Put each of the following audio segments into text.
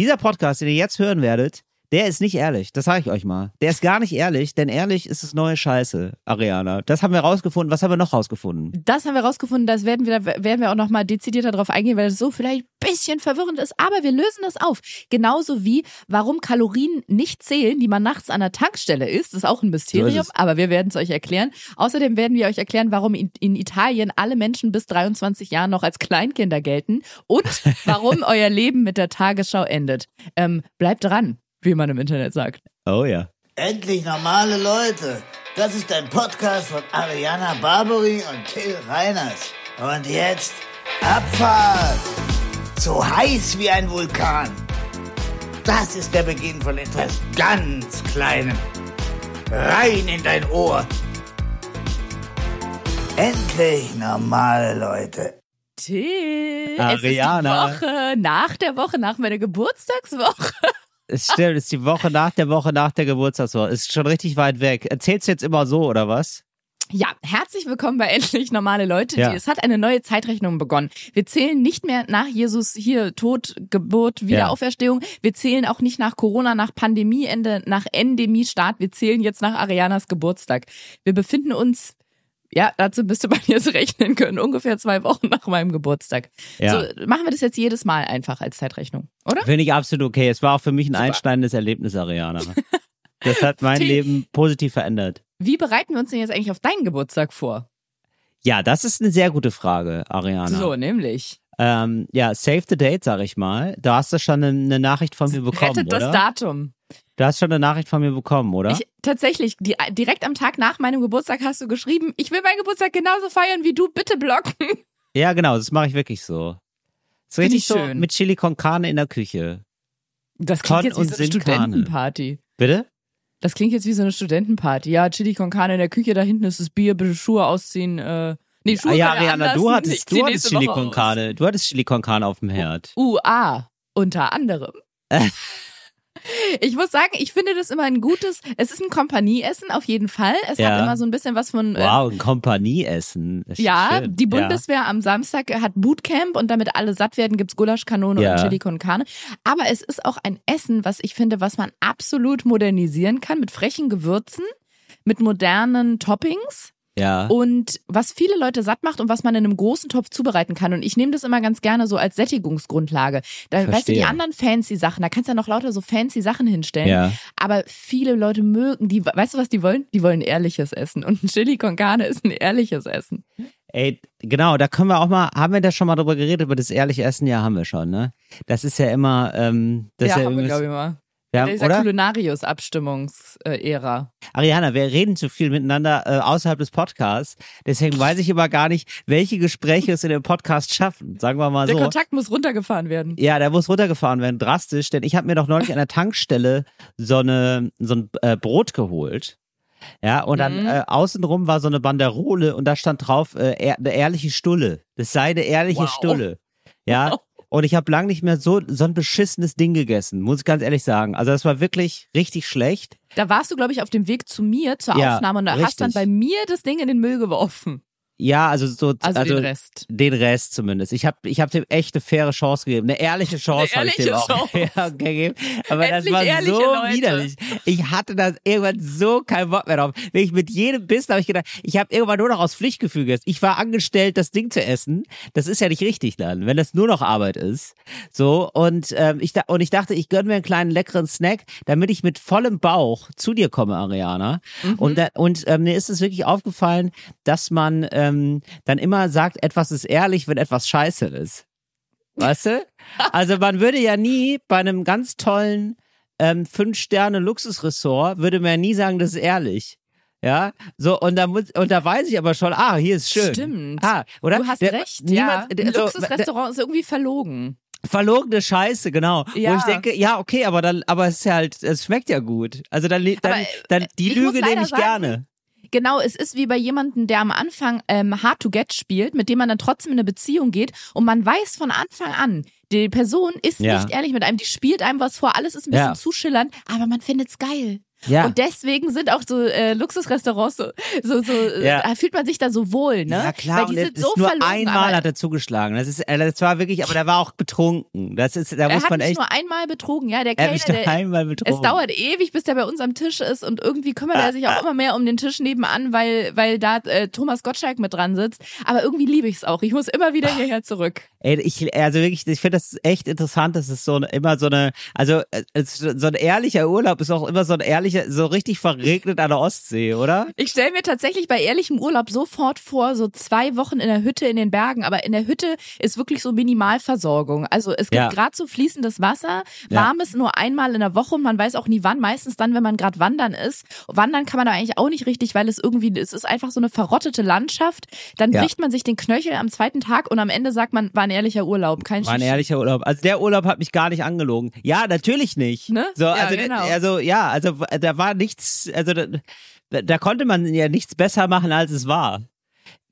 Dieser Podcast, den ihr jetzt hören werdet, der ist nicht ehrlich. Das sage ich euch mal. Der ist gar nicht ehrlich, denn ehrlich ist das neue Scheiße, Ariana. Das haben wir rausgefunden. Was haben wir noch rausgefunden? Das haben wir rausgefunden, das werden wir, werden wir auch nochmal dezidierter darauf eingehen, weil das so vielleicht ein bisschen verwirrend ist, aber wir lösen das auf. Genauso wie, warum Kalorien nicht zählen, die man nachts an der Tankstelle isst, ist auch ein Mysterium, So aber wir werden es euch erklären. Außerdem werden wir euch erklären, warum in, in Italien alle Menschen bis 23 Jahren noch als Kleinkinder gelten und warum euer Leben mit der Tagesschau endet. Ähm, bleibt dran, wie man im Internet sagt. Oh ja. Endlich normale Leute. Das ist ein Podcast von Ariana Barbary und Till Reiners. Und jetzt Abfahrt. So heiß wie ein Vulkan. Das ist der Beginn von etwas ganz Kleinem. Rein in dein Ohr. Endlich normale Leute. Till, Ariana. es ist die Woche nach der Woche, nach meiner Geburtstagswoche. Es stimmt, es ist die Woche nach der Woche nach der Geburtstagswoche. Ist schon richtig weit weg. Erzählst du jetzt immer so, oder was? Ja, herzlich willkommen bei Endlich Normale Leute. Ja. Es hat eine neue Zeitrechnung begonnen. Wir zählen nicht mehr nach Jesus hier Tod, Geburt, Wiederauferstehung. Wir zählen auch nicht nach Corona, nach Pandemieende, nach Endemiestart. Wir zählen jetzt nach Arianas Geburtstag. Wir befinden uns, ja, dazu müsste man jetzt rechnen können, ungefähr zwei Wochen nach meinem Geburtstag. Ja. So machen wir das jetzt jedes Mal einfach als Zeitrechnung, oder? Finde ich absolut okay. Es war auch für mich ein Super. einschneidendes Erlebnis, Ariana. Das hat mein. Leben positiv verändert. Wie bereiten wir uns denn jetzt eigentlich auf deinen Geburtstag vor? Ja, das ist eine sehr gute Frage, Ariana. So, nämlich. Ähm, ja, save the date, sag ich mal. Du hast ja schon eine, eine Nachricht von mir bekommen, Rettet oder? das Datum. Du hast schon eine Nachricht von mir bekommen, oder? Ich, tatsächlich, die, direkt am Tag nach meinem Geburtstag hast du geschrieben, ich will meinen Geburtstag genauso feiern wie du, bitte blocken. ja, genau, das mache ich wirklich so. Ist richtig ich so schön. mit Chili con Carne in der Küche. Das Con klingt jetzt wie so eine. Studentenparty. Bitte? Das klingt jetzt wie so eine Studentenparty. Ja, Chili con Carne in der Küche, da hinten ist das Bier, bitte Schuhe ausziehen. Äh, nee, Schuhe Ah, ja, können wir Ariana, du hattest, du hattest Chili con. Carne. Du hattest Chili con Carne auf dem Herd. UA, unter anderem. Ich muss sagen, ich finde das immer ein gutes, es ist ein Kompanieessen auf jeden Fall. Es Ja. hat immer so ein bisschen was von, äh, Wow, ein Kompanieessen. Ja, schön. die Bundeswehr am Samstag hat Bootcamp und damit alle satt werden, gibt's Gulaschkanone Ja. und Chili con Carne. Aber es ist auch ein Essen, was ich finde, was man absolut modernisieren kann mit frechen Gewürzen, mit modernen Toppings Ja. und was viele Leute satt macht und was man in einem großen Topf zubereiten kann. Und ich nehme das immer ganz gerne so als Sättigungsgrundlage. Da, weißt du, die anderen fancy Sachen, da kannst du ja noch lauter so fancy Sachen hinstellen. Ja. Aber viele Leute mögen, die, weißt du, was die wollen? Die wollen ehrliches Essen. Und ein Chili con Carne ist ein ehrliches Essen. Ey, genau, da können wir auch mal, haben wir da schon mal drüber geredet, über das ehrliche Essen? Ja, haben wir schon, ne? Das ist ja immer, ähm, das ja, ist ja haben wir, glaube ich mal. Wir In haben, dieser oder? Kulinarius-Abstimmungs-Ära. Ariana, wir reden zu viel miteinander äh, außerhalb des Podcasts. Deswegen weiß ich immer gar nicht, welche Gespräche es in dem Podcast schaffen. Sagen wir mal Der so. Kontakt muss runtergefahren werden. Ja, der muss runtergefahren werden, drastisch, denn ich habe mir doch neulich an der Tankstelle so eine so ein äh, Brot geholt. Ja, und dann Mhm. äh, außenrum war so eine Banderole und da stand drauf äh, eine ehrliche Stulle. Das sei eine ehrliche Wow. Stulle. Ja. Und ich habe lang nicht mehr so so ein beschissenes Ding gegessen, muss ich ganz ehrlich sagen. Also das war wirklich richtig schlecht. Da warst du, glaube ich, auf dem Weg zu mir zur Ja, Aufnahme und da hast dann richtig. bei mir das Ding in den Müll geworfen. Ja, also so Also, den Rest. Den Rest zumindest. Ich habe ich hab dem echt eine faire Chance gegeben. Eine ehrliche Chance habe ich dem ehrliche auch Chance. gegeben. Aber Endlich das war so Leute. widerlich. Ich hatte das irgendwann so keinen Bock mehr drauf. Wenn ich mit jedem Bissen habe ich gedacht, ich habe irgendwann nur noch aus Pflichtgefühl gegessen. Ich war angestellt, das Ding zu essen. Das ist ja nicht richtig dann, wenn das nur noch Arbeit ist. So und ähm, ich da, und ich dachte, ich gönn mir einen kleinen leckeren Snack, damit ich mit vollem Bauch zu dir komme, Ariana. Mhm. Und da, und ähm, mir ist es wirklich aufgefallen, dass man ähm, dann immer sagt, etwas ist ehrlich, wenn etwas scheiße ist. Weißt du? Also man würde ja nie bei einem ganz tollen ähm, Fünf-Sterne-Luxusressort, würde man ja nie sagen, das ist ehrlich. Ja, so, und da muss, und da weiß ich aber schon, ah, hier ist schön. Stimmt. Ah, oder? Du hast Der- recht, niemand, ja. so, Luxusrestaurant ist irgendwie verlogen. verlogene Scheiße, genau. Ja. Wo ich denke, ja, okay, aber dann, aber es ist halt, es schmeckt ja gut. Also dann, dann, Aber, dann die ich muss Lüge nehme ich sagen, gerne. Genau, es ist wie bei jemandem, der am Anfang ähm, Hard to Get spielt, mit dem man dann trotzdem in eine Beziehung geht und man weiß von Anfang an, die Person ist Ja. nicht ehrlich mit einem, die spielt einem was vor, alles ist ein bisschen Ja. zu schillernd, aber man findet's geil. Ja. Und deswegen sind auch so äh, Luxusrestaurants so, so, so Ja. da fühlt man sich da so wohl, ne? Ja klar, Weil die sind ist so nur verlogen, einmal hat er zugeschlagen. Das ist, äh, das war wirklich, aber der war auch betrunken. Das ist, da er muss man echt. nur einmal betrogen, ja, der Er Kellner, der, einmal betrogen. Es dauert ewig, bis der bei uns am Tisch ist und irgendwie kümmert er sich auch immer mehr um den Tisch nebenan, weil, weil da äh, Thomas Gottschalk mit dran sitzt. Aber irgendwie liebe ich es auch. Ich muss immer wieder hierher zurück. Ey, ich, also wirklich, ich finde das echt interessant, dass es so immer so eine, also äh, so ein ehrlicher Urlaub ist auch immer so ein ehrlicher, so richtig verregnet an der Ostsee, oder? Ich stelle mir tatsächlich bei ehrlichem Urlaub sofort vor, so zwei Wochen in der Hütte in den Bergen. Aber in der Hütte ist wirklich so Minimalversorgung. Also es gibt Ja. gerade so fließendes Wasser, Ja. warmes nur einmal in der Woche und man weiß auch nie wann. Meistens dann, wenn man gerade wandern ist. Wandern kann man da eigentlich auch nicht richtig, weil es irgendwie, es ist einfach so eine verrottete Landschaft. Dann Ja. bricht man sich den Knöchel am zweiten Tag und am Ende sagt man, war ein ehrlicher Urlaub. Kein War ein ehrlicher Urlaub. Also der Urlaub hat mich gar nicht angelogen. Ja, natürlich nicht. Ne? So, Ja, also, genau. also ja, also da war nichts, also da, da konnte man ja nichts besser machen, als es war.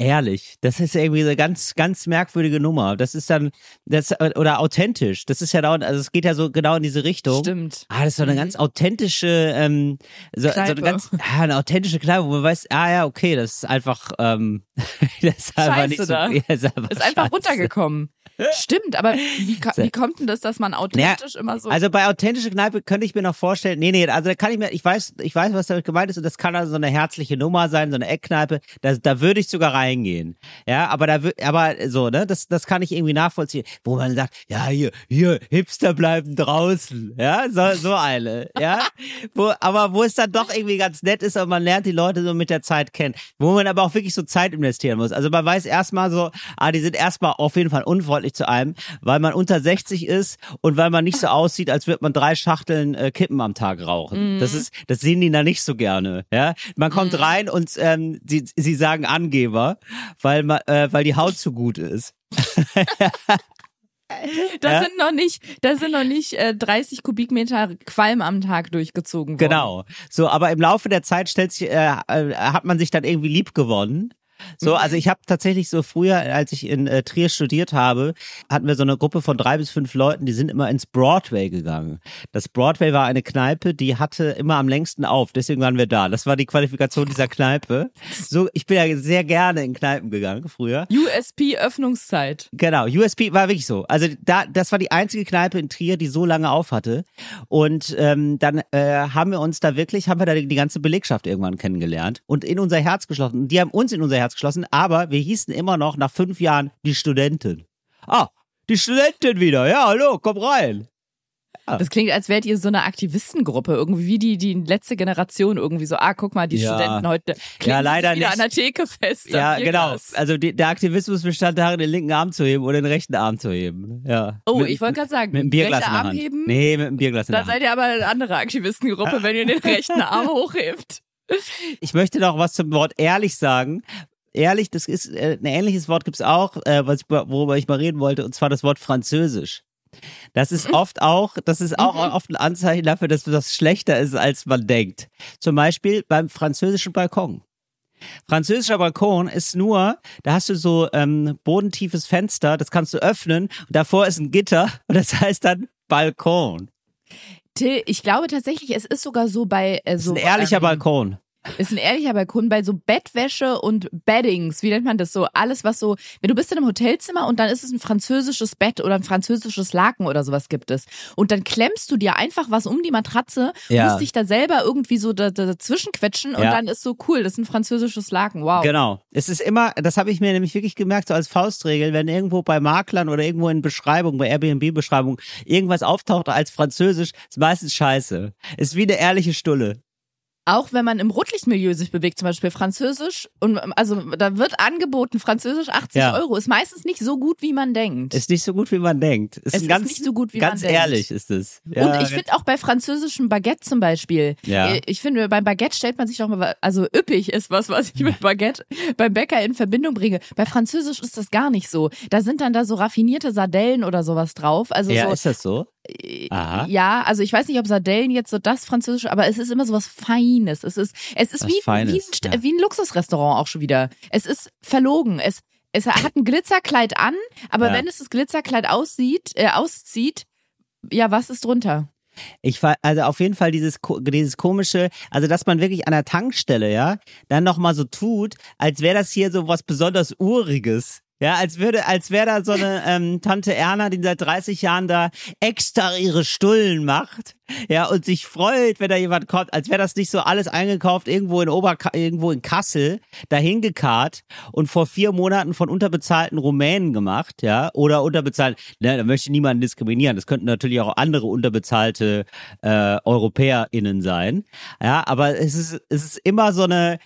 Ehrlich, das ist irgendwie so eine ganz, ganz merkwürdige Nummer. Das ist dann, das, oder authentisch. Das ist ja da, also es geht ja so genau in diese Richtung. Stimmt. Ah, das ist so eine ganz authentische, ähm, so, so eine ganz, ah, eine authentische Kneipe, wo man weiß, ah ja, okay, das ist einfach, ähm, das ist einfach nicht so, da. ja, ist einfach, Ist einfach runtergekommen. Stimmt, aber wie, wie kommt denn das, dass man authentisch immer so. Also bei authentische Kneipe könnte ich mir noch vorstellen, nee, nee, also da kann ich mir, ich weiß, ich weiß, was damit gemeint ist und das kann also so eine herzliche Nummer sein, so eine Eckkneipe, da, da würde ich sogar reingehen. Ja, aber da aber so, ne, das, das kann ich irgendwie nachvollziehen, wo man sagt, ja, hier, hier, Hipster bleiben draußen, ja, so, so eine, ja, wo, aber wo es dann doch irgendwie ganz nett ist und man lernt die Leute so mit der Zeit kennen, wo man aber auch wirklich so Zeit investieren muss. Also man weiß erstmal so, ah, die sind erstmal auf jeden Fall unfreundlich zu einem, weil man unter 60 ist und weil man nicht so aussieht, als würde man drei Schachteln äh, Kippen am Tag rauchen. Das ist, das sehen die da nicht so gerne. Ja, man kommt rein und ähm, sie, sie sagen Angeber, weil äh, weil die Haut zu gut ist. Da Ja. sind noch nicht, da sind noch nicht äh, 30 Kubikmeter Qualm am Tag durchgezogen worden. Genau. So, aber im Laufe der Zeit stellt sich, äh, äh, hat man sich dann irgendwie lieb gewonnen. So, also ich habe tatsächlich so früher, als ich in äh, Trier studiert habe, hatten wir so eine Gruppe von drei bis fünf Leuten, die sind immer ins Broadway gegangen. Das Broadway war eine Kneipe, die hatte immer am längsten auf, deswegen waren wir da. Das war die Qualifikation dieser Kneipe. So, ich bin ja sehr gerne in Kneipen gegangen früher. USP Öffnungszeit. Genau, USP war wirklich so. Also da, das war die einzige Kneipe in Trier, die so lange auf hatte. Und ähm, dann äh, haben wir uns da wirklich, haben wir da die, die ganze Belegschaft irgendwann kennengelernt und in unser Herz geschlossen. Und die haben uns in unser Herz geschlossen, aber wir hießen immer noch nach fünf Jahren die Studentin. Ah, die Studentin wieder. Ja, hallo, komm rein. Das klingt, als wärt ihr so eine Aktivistengruppe, irgendwie wie die, die letzte Generation irgendwie so, ah, guck mal, die Ja. Studenten heute Ja, leider wieder nicht. an der Theke fest. Ja, genau. Bierglas. Also die, der Aktivismus bestand darin, den linken Arm zu heben oder den rechten Arm zu heben. Ja. Oh, Mit- ich wollte gerade sagen, mit dem Bierglas rechter Arm heben? Nee, mit dem Bierglas in der Dann seid ihr aber eine andere Aktivistengruppe, wenn ihr den rechten Arm hochhebt. Ich möchte noch was zum Wort ehrlich sagen. Ehrlich, das ist äh, ein ähnliches Wort gibt's auch, äh, was ich, worüber ich mal reden wollte, und zwar das Wort Französisch. Das ist oft auch, das ist auch oft ein Anzeichen dafür, dass das schlechter ist, als man denkt. Zum Beispiel beim französischen Balkon. Französischer Balkon ist nur, da hast du so ähm, bodentiefes Fenster, das kannst du öffnen und davor ist ein Gitter und das heißt dann Balkon. Till, ich glaube tatsächlich, es ist sogar so bei äh, Das ist so ein ehrlicher ähm, Balkon. Ist ein ehrlicher Balkon bei so Bettwäsche und Beddings, wie nennt man das so? Alles, was so, wenn du bist in einem Hotelzimmer und dann ist es ein französisches Bett oder ein französisches Laken oder sowas gibt es. Und dann klemmst du dir einfach was um die Matratze, Ja. musst dich da selber irgendwie so da, da, dazwischen quetschen und Ja. dann ist so cool, das ist ein französisches Laken, wow. Genau. Es ist immer, das habe ich mir nämlich wirklich gemerkt, so als Faustregel, wenn irgendwo bei Maklern oder irgendwo in Beschreibung, bei Airbnb-Beschreibung irgendwas auftaucht als Französisch, ist meistens scheiße. Ist wie eine ehrliche Stulle. Auch wenn man im Rotlichtmilieu sich bewegt, zum Beispiel Französisch, und also da wird angeboten, Französisch 80 Ja. Euro, ist meistens nicht so gut, wie man denkt. Ist nicht so gut, wie man denkt. Ist Es ein ist ganz, nicht so gut, wie ganz man denkt. ehrlich ist es. Ja, und ich finde auch bei französischem Baguette zum Beispiel, Ja. äh, ich finde, beim Baguette stellt man sich doch mal, also üppig ist was, was ich mit Baguette beim Bäcker in Verbindung bringe. Bei Französisch ist das gar nicht so. Da sind dann da so raffinierte Sardellen oder sowas drauf. Also ja, so, ist das so? Aha. ja, also ich weiß nicht, ob Sardellen jetzt so das Französische, aber es ist immer so was Feines. Es ist, es ist Was wie, wie, ein, Feines, ja. wie ein Luxusrestaurant auch schon wieder. Es ist verlogen. Es, es hat ein Glitzerkleid an, aber Ja. wenn es das Glitzerkleid aussieht, äh, auszieht, ja, was ist drunter? Ich fa- also auf jeden Fall dieses dieses komische, also dass man wirklich an der Tankstelle, ja, dann noch mal so tut, als wäre das hier so was besonders uriges. Ja, als würde, als wäre da so eine ähm, Tante Erna, die seit 30 Jahren da extra ihre Stullen macht, ja, und sich freut, wenn da jemand kommt, als wäre das nicht so alles eingekauft irgendwo in Ober irgendwo in Kassel, dahin gekarrt und vor vier Monaten von unterbezahlten Rumänen gemacht, ja, oder unterbezahlt, ne, da möchte niemanden diskriminieren. Das könnten natürlich auch andere unterbezahlte äh, EuropäerInnen sein. Ja, aber es ist, es ist immer so eine,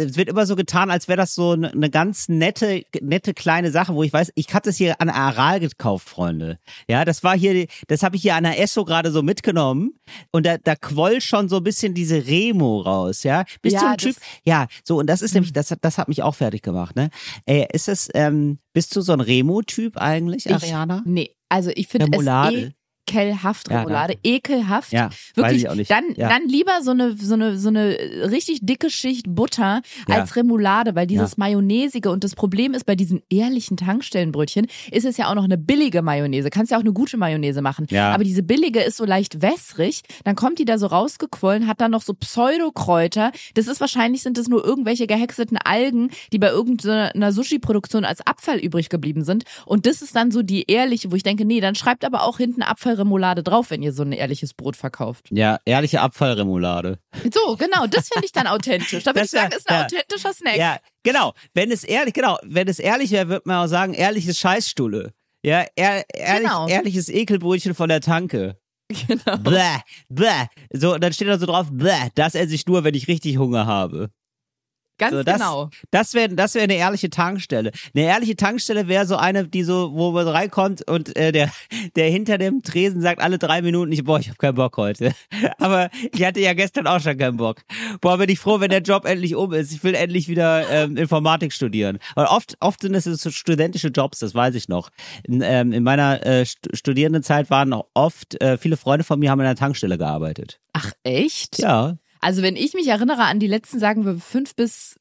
es wird immer so getan, als wäre das so eine, eine ganz nette, nette kleine Sache, wo ich weiß, ich hatte es hier an Aral gekauft, Freunde. Ja, das war hier, das habe ich hier an der Esso gerade so mitgenommen und da, da quoll schon so ein bisschen diese Remo raus, ja. Bist Ja, du ein das-. Typ? Ja, so und das ist nämlich, das, hat- das hat mich auch fertig gemacht, ne? Ey, ist es, ähm, bist du so ein Remo-Typ eigentlich, Ich- Ariana? Nee, also ich finde es Remoulade. Ekelhaft, Ja, Remoulade, ekelhaft. Ja, Wirklich, dann, Ja. dann lieber so eine, so eine, so eine richtig dicke Schicht Butter Ja. als Remoulade, weil dieses Ja. Mayonnaisige und das Problem ist bei diesen ehrlichen Tankstellenbrötchen ist es ja auch noch eine billige Mayonnaise. Kannst ja auch eine gute Mayonnaise machen. Ja. Aber diese billige ist so leicht wässrig, dann kommt die da so rausgequollen, hat dann noch so Pseudokräuter. Das ist wahrscheinlich sind das nur irgendwelche gehäckselten Algen, die bei irgendeiner Sushi-Produktion als Abfall übrig geblieben sind. Und das ist dann so die ehrliche, wo ich denke, nee, dann schreibt aber auch hinten Abfallremoulade drauf, wenn ihr so ein ehrliches Brot verkauft. Ja, ehrliche Abfallremoulade. So, genau, das finde ich dann authentisch. Da würde ich sagen, ist ein ja. authentischer Snack. Ja, genau. Wenn es ehrlich, genau, wenn es ehrlich wäre, würde man auch sagen, ehrliches Scheißstulle. Ja, ehr, ehrlich, Genau. ehrliches Ekelbrötchen von der Tanke. Genau. Bäh, bäh. So, und dann steht da so drauf, bäh, das esse ich nur, wenn ich richtig Hunger habe. Ganz So, das, genau. Das wäre das wär eine ehrliche Tankstelle. Eine ehrliche Tankstelle wäre so eine, die so, wo man reinkommt und äh, der, der hinter dem Tresen sagt alle drei Minuten, ich, boah, ich habe keinen Bock heute. Aber ich hatte ja gestern auch schon keinen Bock. Boah, bin ich froh, wenn der Job endlich um ist. Ich will endlich wieder ähm, Informatik studieren. Und oft, oft sind es so studentische Jobs, das weiß ich noch. In, ähm, in meiner äh, St Studierendenzeit waren auch oft, äh, viele Freunde von mir haben in einer Tankstelle gearbeitet. Ach, echt? Ja. Also wenn ich mich erinnere an die letzten, sagen wir, fünf bis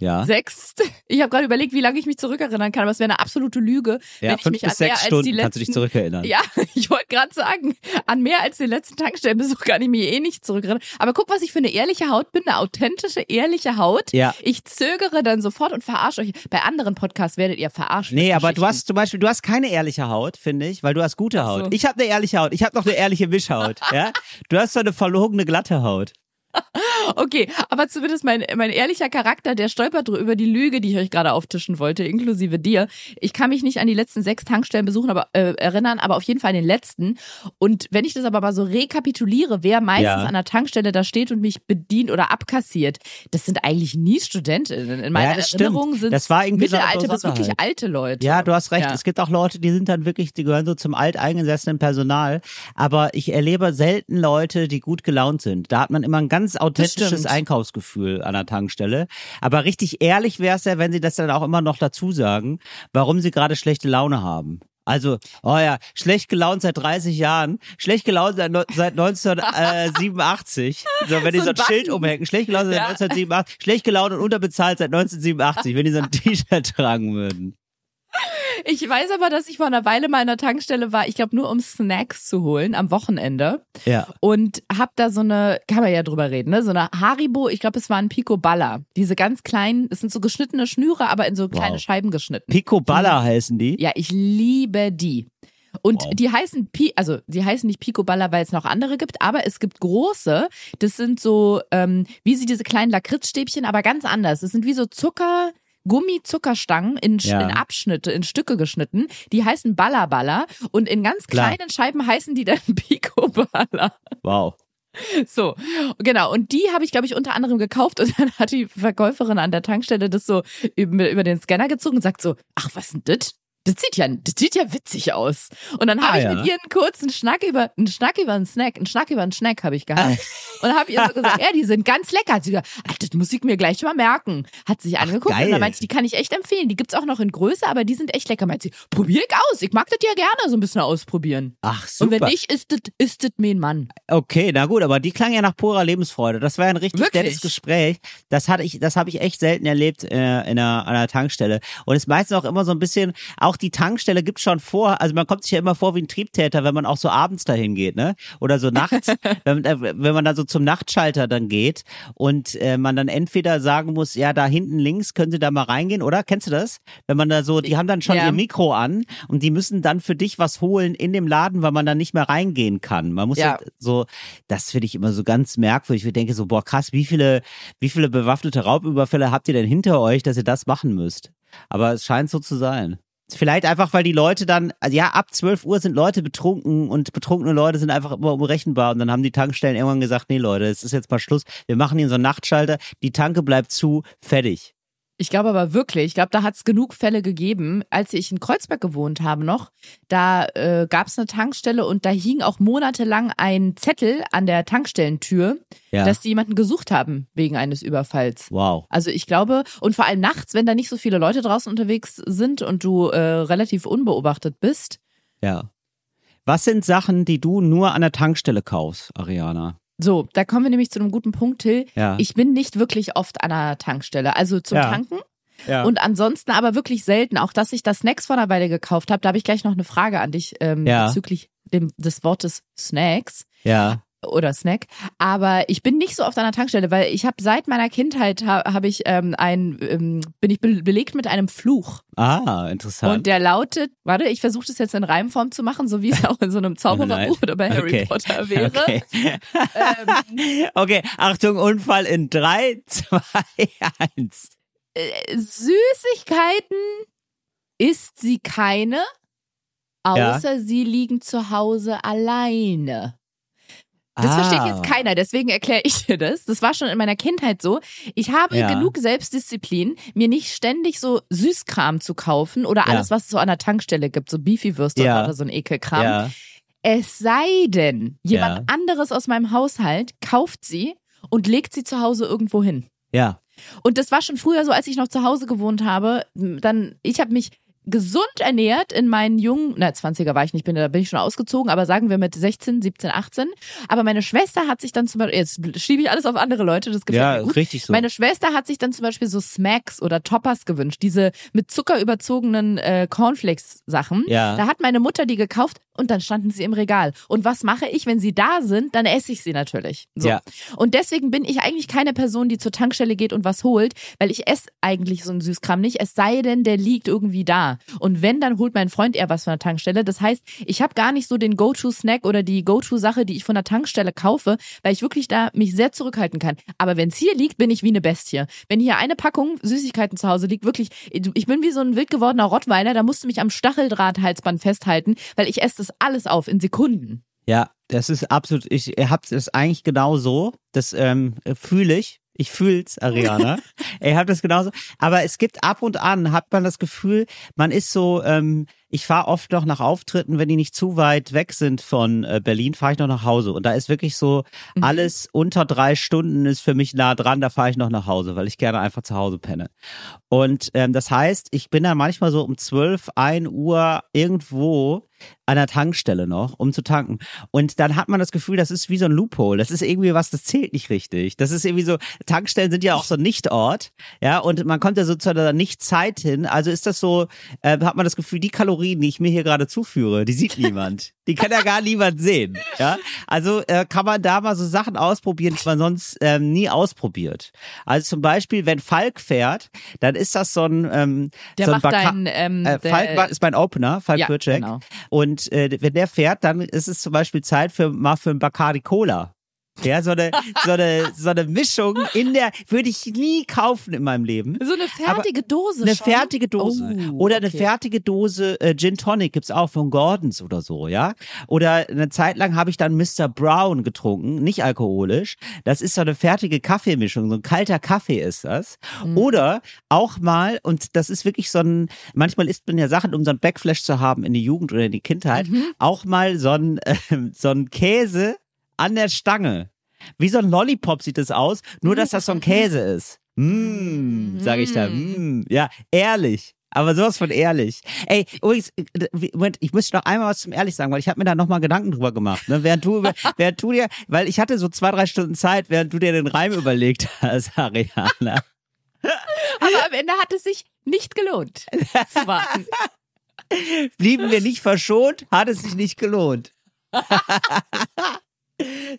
Ja. sechs. Ich habe gerade überlegt, wie lange ich mich zurückerinnern kann, aber es wäre eine absolute Lüge, Ja, wenn ich mich an mehr sechs als Stunden die letzten, kannst du dich zurückerinnern. Ja, ich wollte gerade sagen, an mehr als den letzten Tankstellenbesuch kann ich mich eh nicht zurückerinnern. Aber guck, was ich für eine ehrliche Haut bin, eine authentische, ehrliche Haut. Ja. Ich zögere dann sofort und verarsche euch. Bei anderen Podcasts werdet ihr verarscht. Nee, aber du hast zum Beispiel, du hast keine ehrliche Haut, finde ich, weil du hast gute Ach so. Haut. Ich habe eine ehrliche Haut. Ich habe noch eine ehrliche Mischhaut. ja? Du hast so eine verlogene glatte Haut. Okay, aber zumindest mein, mein ehrlicher Charakter, der stolpert über die Lüge, die ich euch gerade auftischen wollte, inklusive dir. Ich kann mich nicht an die letzten sechs Tankstellen besuchen, aber äh, erinnern, aber auf jeden Fall an den letzten. Und wenn ich das aber mal so rekapituliere, wer meistens Ja. an der Tankstelle da steht und mich bedient oder abkassiert, das sind eigentlich nie Studentinnen. In meiner Ja, Erinnerung sind Das war irgendwie so Mittelalter bis wirklich Besonderheit. alte Leute. Ja, du hast recht. Ja. Es gibt auch Leute, die sind dann wirklich, die gehören so zum alteingesessenen Personal. Aber ich erlebe selten Leute, die gut gelaunt sind. Da hat man immer ein ganz authentisches stimmt. Einkaufsgefühl an der Tankstelle. Aber richtig ehrlich wäre es ja, wenn sie das dann auch immer noch dazu sagen, warum sie gerade schlechte Laune haben. Also, oh ja, schlecht gelaunt seit 30 Jahren, schlecht gelaunt seit, neun- seit 1987. So, wenn die So so ein ein Schild umhängen, schlecht gelaunt seit Ja. 1987, schlecht gelaunt und unterbezahlt seit 1987, wenn die so ein T-Shirt tragen würden. Ich weiß aber, dass ich vor einer Weile mal an der Tankstelle war, ich glaube nur um Snacks zu holen am Wochenende. Ja. und hab da so eine, kann man ja drüber reden, ne? So eine Haribo, ich glaube, es war ein Pico Balla. Diese ganz kleinen, es sind so geschnittene Schnüre, aber in so kleine Wow. Scheiben geschnitten. Pico Balla heißen die. ja, ich liebe die. Und Wow. die heißen Pi, also die heißen nicht Pico Balla, weil es noch andere gibt, aber es gibt große. Das sind so, ähm, wie sie diese kleinen Lakritzstäbchen, aber ganz anders. Das sind wie so Zucker. Gummi-Zuckerstangen in, Ja. in Abschnitte, in Stücke geschnitten. Die heißen Balla Balla und in ganz Klar. kleinen Scheiben heißen die dann Pico Balla. Wow. So, genau. Und die habe ich, glaube ich, unter anderem gekauft und dann hat die Verkäuferin an der Tankstelle das so über, über den Scanner gezogen und sagt so, ach, was denn das? Das sieht ja, das sieht ja witzig aus. Und dann habe Ah, ich ja. mit ihr einen kurzen Schnack über, einen Schnack über einen Snack, einen Schnack über einen Snack habe ich gehabt. Und dann habe ich ihr so gesagt, ja, die sind ganz lecker. Hat sie gesagt, ach, das muss ich mir gleich mal merken. Hat sie sich angeguckt geil. und dann meinte sie, die kann ich echt empfehlen. Die gibt's auch noch in Größe, aber die sind echt lecker. Meint sie, probier ich aus. Ich mag das ja gerne so ein bisschen ausprobieren. Ach, Und super. wenn nicht, ist das, ist das mein Mann. Okay, na gut, aber die klang ja nach purer Lebensfreude. Das war ja ein richtig Wirklich? nettes Gespräch. Das hatte ich, das habe ich echt selten erlebt äh, in einer, an einer Tankstelle. Und es ist meistens auch immer so ein bisschen, auch auch die Tankstelle gibt schon vor, also man kommt sich ja immer vor wie ein Triebtäter, wenn man auch so abends dahin geht, ne? Oder so nachts, wenn, äh, wenn man dann so zum Nachtschalter dann geht und äh, man dann entweder sagen muss, ja, da hinten links können Sie da mal reingehen, oder? Kennst du das? Wenn man da so, die haben dann schon Ja. ihr Mikro an und die müssen dann für dich was holen in dem Laden, weil man dann nicht mehr reingehen kann. Man muss Ja. ja. so, das finde ich immer so ganz merkwürdig. Ich denke so, boah, krass, wie viele, wie viele bewaffnete Raubüberfälle habt ihr denn hinter euch, dass ihr das machen müsst? Aber es scheint so zu sein. Vielleicht einfach, weil die Leute dann, also ja, ab 12 Uhr sind Leute betrunken und betrunkene Leute sind einfach immer unberechenbar und dann haben die Tankstellen irgendwann gesagt, nee Leute, es ist jetzt mal Schluss. Wir machen hier so einen Nachtschalter, die Tanke bleibt zu, fertig. Ich glaube aber wirklich, ich glaube, da hat es genug Fälle gegeben. Als ich in Kreuzberg gewohnt habe noch, da äh, gab es eine Tankstelle und da hing auch monatelang ein Zettel an der Tankstellentür, Ja. dass die jemanden gesucht haben wegen eines Überfalls. wow. Also ich glaube, und vor allem nachts, wenn da nicht so viele Leute draußen unterwegs sind und du äh, relativ unbeobachtet bist. Ja. Was sind Sachen, die du nur an der Tankstelle kaufst, Ariana? So, da kommen wir nämlich zu einem guten Punkt, Till. Ja. Ich bin nicht wirklich oft an der Tankstelle, also zum Ja. Tanken. ja. Und ansonsten aber wirklich selten. Auch dass ich das Snacks vor einer Weile gekauft habe, da habe ich gleich noch eine Frage an dich ähm, bezüglich dem, des Wortes Snacks ja. Oder Snack. Aber ich bin nicht so oft an der Tankstelle, weil ich habe seit meiner Kindheit ha, habe ich ähm, ein ähm, bin ich be belegt mit einem Fluch Ah, interessant. und der lautet, warte, ich versuche das jetzt in Reimform zu machen, so wie es auch in so einem Zaubererbuch oder bei Harry Okay. Potter wäre. Okay. Ähm, okay, Achtung, Unfall in drei, zwei, eins. äh, Süßigkeiten isst sie keine, Ja. außer sie liegen zu Hause alleine. Das ah. versteht jetzt keiner, deswegen erkläre ich dir das. Das war schon in meiner Kindheit so. Ich habe Ja. genug Selbstdisziplin, mir nicht ständig so Süßkram zu kaufen oder Ja. alles, was es so an der Tankstelle gibt, so Beefy-Würste Ja. oder so ein Ekelkram. Ja. Es sei denn, jemand Ja. anderes aus meinem Haushalt kauft sie und legt sie zu Hause irgendwo hin. Ja. Und das war schon früher so, als ich noch zu Hause gewohnt habe. Dann, ich habe mich gesund ernährt in meinen jungen, na 20er war ich nicht, bin, da bin ich schon ausgezogen, aber sagen wir mit 16, 17, 18. Aber meine Schwester hat sich dann zum Beispiel, jetzt schiebe ich alles auf andere Leute, das gefällt Ja, mir gut. richtig so. Meine Schwester hat sich dann zum Beispiel so Smacks oder Toppers gewünscht, diese mit Zucker überzogenen äh, Cornflakes-Sachen. Ja. Da hat meine Mutter die gekauft und dann standen sie im Regal. Und was mache ich, wenn sie da sind? Dann esse ich sie natürlich. So. Ja. Und deswegen bin ich eigentlich keine Person, die zur Tankstelle geht und was holt, weil ich esse eigentlich so einen Süßkram nicht, es sei denn, der liegt irgendwie da. Und wenn, dann holt mein Freund eher was von der Tankstelle. Das heißt, ich habe gar nicht so den Go-To-Snack oder die Go-To-Sache, die ich von der Tankstelle kaufe, weil ich wirklich da mich sehr zurückhalten kann. Aber wenn es hier liegt, bin ich wie eine Bestie. Wenn hier eine Packung Süßigkeiten zu Hause liegt, wirklich, ich bin wie so ein wild gewordener Rottweiler, da musst du mich am Stacheldrahthalsband festhalten, weil ich esse das alles auf in Sekunden. Ja, das ist absolut, ich hab's es eigentlich genau so. Das ähm, fühle ich. Ich fühl's, Ariana. ich hab das genauso. Aber es gibt ab und an, hat man das Gefühl, man ist so, ähm, ich fahre oft noch nach Auftritten, wenn die nicht zu weit weg sind von äh, Berlin, fahre ich noch nach Hause. Und da ist wirklich so, alles unter drei Stunden ist für mich nah dran, da fahre ich noch nach Hause, weil ich gerne einfach zu Hause penne. Und ähm, das heißt, ich bin da manchmal so um 12, 1 Uhr irgendwo an der Tankstelle noch, um zu tanken. Und dann hat man das Gefühl, das ist wie so ein Loophole. Das ist irgendwie was, das zählt nicht richtig. Das ist irgendwie so, Tankstellen sind ja auch so ein Nichtort, ja, und man kommt ja so zu einer Nicht-Zeit hin. Also ist das so, äh, hat man das Gefühl, die Kalorien, die ich mir hier gerade zuführe, die sieht niemand. Die kann ja gar niemand sehen, ja. Also äh, kann man da mal so Sachen ausprobieren, die man sonst ähm, nie ausprobiert. Also zum Beispiel, wenn Falk fährt, dann ist das so ein, ähm, Der so ein macht Baka- deinen, ähm, äh, Falk ist mein Opener, Falk Ja, genau. Und äh, wenn der fährt, dann ist es zum Beispiel Zeit für mal für ein Bacardi Cola. Ja, so eine, so eine, so eine Mischung in der, würde ich nie kaufen in meinem Leben. So eine fertige Dose Eine schon? fertige Dose. Oh, oder eine okay. fertige Dose äh, Gin Tonic gibt's auch von Gordons oder so, ja. Oder eine Zeit lang habe ich dann Mr. Brown getrunken, nicht alkoholisch. Das ist so eine fertige Kaffeemischung, so ein kalter Kaffee ist das. Mhm. Oder auch mal, und das ist wirklich so ein, manchmal isst man ja Sachen, um so ein Backflash zu haben in die Jugend oder in die Kindheit, Mhm. auch mal so ein, äh, so ein Käse an der Stange. Wie so ein Lollipop sieht es aus, nur dass das so ein Käse ist. Mm, sag ich da. Mm, ja, ehrlich. Aber sowas von ehrlich. Ey, übrigens, äh, Moment, ich müsste noch einmal was zum ehrlich sagen, weil ich habe mir da nochmal Gedanken drüber gemacht. Ne? Während du, während du dir, weil ich hatte so zwei, drei Stunden Zeit, während du dir den Reim überlegt hast, Ariana. Aber am Ende hat es sich nicht gelohnt zu warten. Blieben wir nicht verschont, hat es sich nicht gelohnt.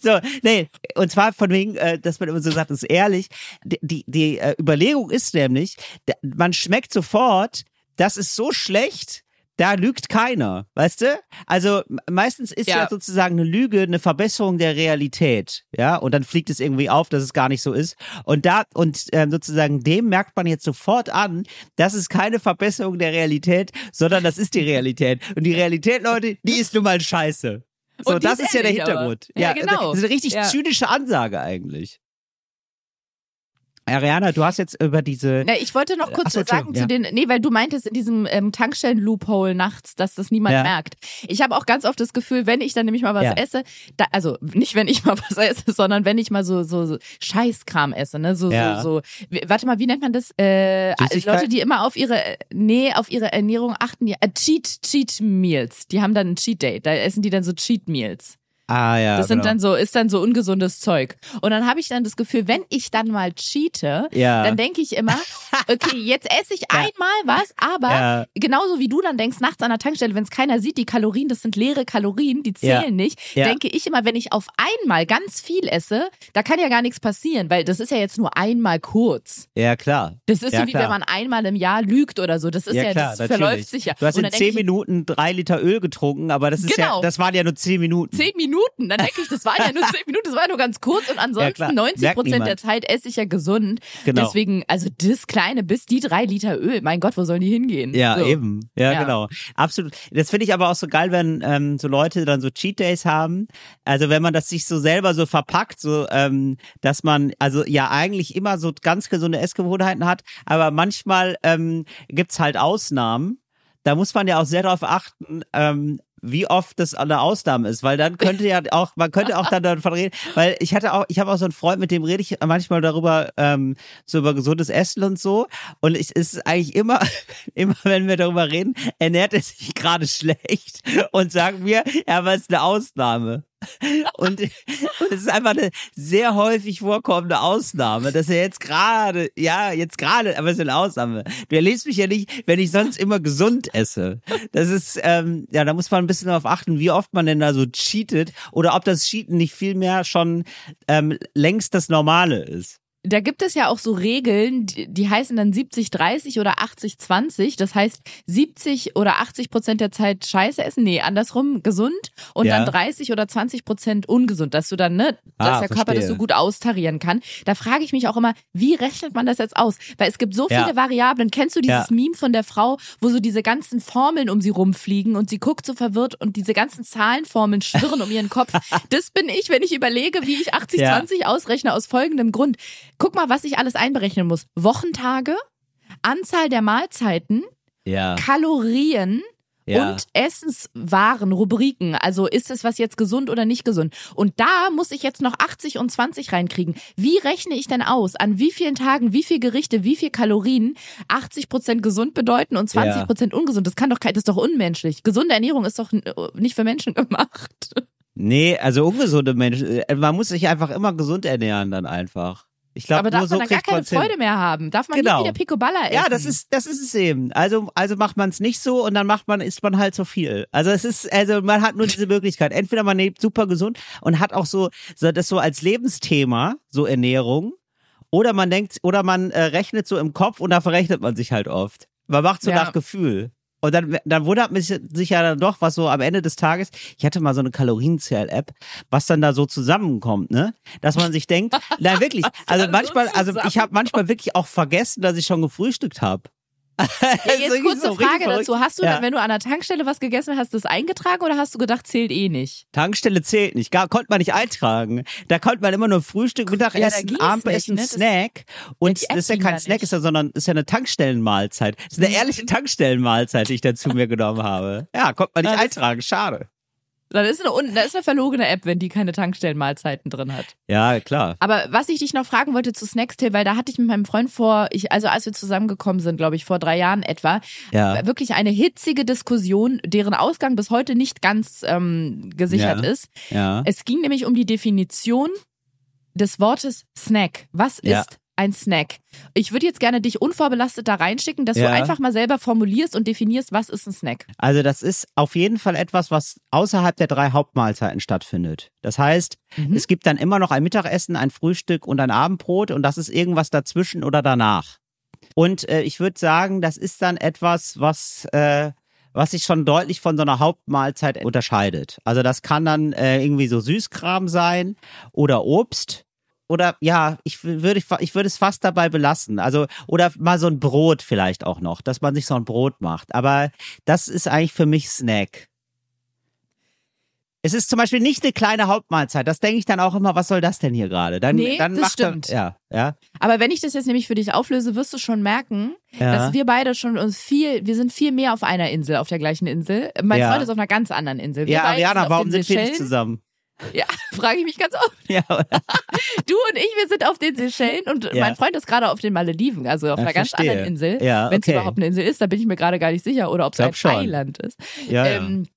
So, nee, und zwar von wegen, äh, dass man immer so sagt, ist ehrlich. Die, die, die äh, Überlegung ist nämlich, man schmeckt sofort, das ist so schlecht, da lügt keiner, weißt du? Also meistens ist ja. ja. sozusagen eine Lüge eine Verbesserung der Realität, ja, und dann fliegt es irgendwie auf, dass es gar nicht so ist. Und da und ähm, sozusagen dem merkt man jetzt sofort an, das ist keine Verbesserung der Realität, sondern das ist die Realität. Und die Realität, Leute, die ist nun mal scheiße. So, das ist ja der Hintergrund. Ja, ja, genau. Das ist eine richtig zynische Ansage eigentlich. Ariana, du hast jetzt über diese. Na, ich wollte noch kurz so, sagen zu ja. den, nee, weil du meintest in diesem ähm, Tankstellen-Loophole nachts, dass das niemand ja. merkt. Ich habe auch ganz oft das Gefühl, wenn ich dann nämlich mal was ja. esse, da, also nicht wenn ich mal was esse, sondern wenn ich mal so so, so Scheißkram esse, ne, so so so. Warte mal, wie nennt man das? Äh, Leute, die immer auf ihre, nee, auf ihre Ernährung achten, die, äh, Cheat Cheat Meals. Die haben dann ein Cheat Day, da essen die dann so Cheat Meals. Ah ja. Das sind genau. dann so, ist dann so ungesundes Zeug. Und dann habe ich dann das Gefühl, wenn ich dann mal cheate, ja. dann denke ich immer, okay, jetzt esse ich ja. einmal was, aber ja. genauso wie du dann denkst, nachts an der Tankstelle, wenn es keiner sieht, die Kalorien, das sind leere Kalorien, die zählen nicht, denke ich immer, wenn ich auf einmal ganz viel esse, da kann ja gar nichts passieren, weil das ist ja jetzt nur einmal kurz. Ja, klar. Das ist so wie klar. wenn man einmal im Jahr lügt oder so. Das ist ja, klar, das natürlich. verläuft sich ja. Du hast in zehn Minuten drei Liter Öl getrunken, aber das ist genau. ja, das waren ja nur zehn Minuten. Zehn Minuten Minuten. Dann denke ich, das waren ja nur zehn Minuten, das war ja nur ganz kurz und ansonsten ja, 90 Prozent der Zeit esse ich ja gesund. Genau. Deswegen, also das kleine bis die drei Liter Öl, mein Gott, wo sollen die hingehen? Ja, so. eben. Ja, ja, genau. Absolut. Das finde ich aber auch so geil, wenn ähm, so Leute dann so Cheat Days haben. Also wenn man das sich so selber so verpackt, so ähm, dass man also ja eigentlich immer so ganz gesunde Essgewohnheiten hat, aber manchmal ähm, gibt's halt Ausnahmen da muss man ja auch sehr darauf achten, ähm, wie oft das eine Ausnahme ist, weil dann könnte ja auch, man könnte auch dann davon reden, weil ich hatte auch, ich habe auch so einen Freund, mit dem rede ich manchmal darüber, ähm, so über gesundes Essen und so. Und es ist eigentlich immer, immer wenn wir darüber reden, ernährt er sich gerade schlecht und sagen mir, ja, aber es ist eine Ausnahme. Und, und es ist einfach eine sehr häufig vorkommende Ausnahme, dass er jetzt gerade, ja, jetzt gerade, aber es ist eine Ausnahme. Du erlebst mich ja nicht, wenn ich sonst immer gesund esse. Das ist, ähm, ja, da muss man ein bisschen darauf achten, wie oft man denn da so cheatet oder ob das Cheaten nicht vielmehr schon ähm, längst das Normale ist da gibt es ja auch so Regeln, die, die heißen dann 70-30 oder 80-20. Das heißt, 70 oder 80 Prozent der Zeit Scheiße essen, nee, andersrum gesund und ja. dann 30 oder 20 Prozent ungesund, dass du dann, ne, dass ah, der Körper verstehe. das so gut austarieren kann. Da frage ich mich auch immer, wie rechnet man das jetzt aus? Weil es gibt so viele ja. Variablen. Kennst du dieses ja. Meme von der Frau, wo so diese ganzen Formeln um sie rumfliegen und sie guckt so verwirrt und diese ganzen Zahlenformeln schwirren um ihren Kopf? Das bin ich, wenn ich überlege, wie ich 80-20 ausrechne aus folgendem Grund. Guck mal, was ich alles einberechnen muss. Wochentage, Anzahl der Mahlzeiten, ja. Kalorien, ja. und Essenswaren, Rubriken. Also ist es was jetzt gesund oder nicht gesund? Und da muss ich jetzt noch 80 und 20 reinkriegen. Wie rechne ich denn aus? An wie vielen Tagen, wie viel Gerichte, wie viel Kalorien 80 Prozent gesund bedeuten und 20 Prozent ja. ungesund? Das kann doch, das ist doch unmenschlich. Gesunde Ernährung ist doch nicht für Menschen gemacht. Nee, also ungesunde Menschen. Äh, man muss sich einfach immer gesund ernähren dann einfach. Ich glaube, aber darf so man da gar keine Freude hin. mehr haben? Darf man genau. nie wieder Picoballa essen? Ja, das ist, das ist es eben. Also, also macht man es nicht so und dann macht man, isst man halt so viel. Also es ist, also man hat nur diese Möglichkeit. Entweder man lebt super gesund und hat auch so, so das so als Lebensthema, so Ernährung, oder man denkt, oder man äh, rechnet so im Kopf und da verrechnet man sich halt oft. Man macht so ja. nach Gefühl. Und dann, dann wundert man sich ja dann doch, was so am Ende des Tages, ich hatte mal so eine Kalorienzähl-App, was dann da so zusammenkommt, ne? Dass man sich denkt, nein, wirklich, also manchmal, also ich habe manchmal wirklich auch vergessen, dass ich schon gefrühstückt habe. Ja, jetzt kurze so Frage dazu. Hast du ja. dann, wenn du an der Tankstelle was gegessen hast, das eingetragen oder hast du gedacht, zählt eh nicht? Tankstelle zählt nicht. Gar, konnte man nicht eintragen. Da konnte man immer nur Frühstück, Mittagessen, ja, Abendessen, ne? Snack. Und ja, das ist ja kein Snack, ist ja, sondern ist ja eine Tankstellenmahlzeit. Das ist eine ehrliche Tankstellenmahlzeit, die ich dazu mir genommen habe. Ja, konnte man nicht eintragen. Schade. Dann ist eine, da ist eine verlogene App, wenn die keine Tankstellenmahlzeiten drin hat. Ja, klar. Aber was ich dich noch fragen wollte zu Snackstill, weil da hatte ich mit meinem Freund vor, ich, also als wir zusammengekommen sind, glaube ich, vor drei Jahren etwa, ja. wirklich eine hitzige Diskussion, deren Ausgang bis heute nicht ganz ähm, gesichert ja. ist. Ja. Es ging nämlich um die Definition des Wortes Snack. Was ja. ist ein Snack? Ich würde jetzt gerne dich unvorbelastet da reinschicken, dass Ja. du einfach mal selber formulierst und definierst, was ist ein Snack. Also das ist auf jeden Fall etwas, was außerhalb der drei Hauptmahlzeiten stattfindet. Das heißt, Mhm. es gibt dann immer noch ein Mittagessen, ein Frühstück und ein Abendbrot und das ist irgendwas dazwischen oder danach. Und äh, ich würde sagen, das ist dann etwas, was äh, was sich schon deutlich von so einer Hauptmahlzeit unterscheidet. Also das kann dann äh, irgendwie so Süßkram sein oder Obst. Oder ja, ich würde ich würde es fast dabei belassen. Also oder mal so ein Brot vielleicht auch noch, dass man sich so ein Brot macht. Aber das ist eigentlich für mich Snack. Es ist zum Beispiel nicht eine kleine Hauptmahlzeit. Das denke ich dann auch immer, was soll das denn hier gerade? Dann, Nee, dann das macht stimmt. ja, ja, Aber wenn ich das jetzt nämlich für dich auflöse, wirst du schon merken, ja. dass wir beide schon uns viel, wir sind viel mehr auf einer Insel, auf der gleichen Insel. Mein Ja. Freund ist auf einer ganz anderen Insel. Wir ja, Ariana, warum sind wir nicht zusammen? Ja, frage ich mich ganz oft. Ja? Du und ich, wir sind auf den Seychellen und Ja. mein Freund ist gerade auf den Malediven, also auf Ja, einer ganz verstehe. anderen Insel. Ja, Wenn es okay. überhaupt eine Insel ist, da bin ich mir gerade gar nicht sicher. Oder ob es ein schon. Eiland ist. ja. Ähm,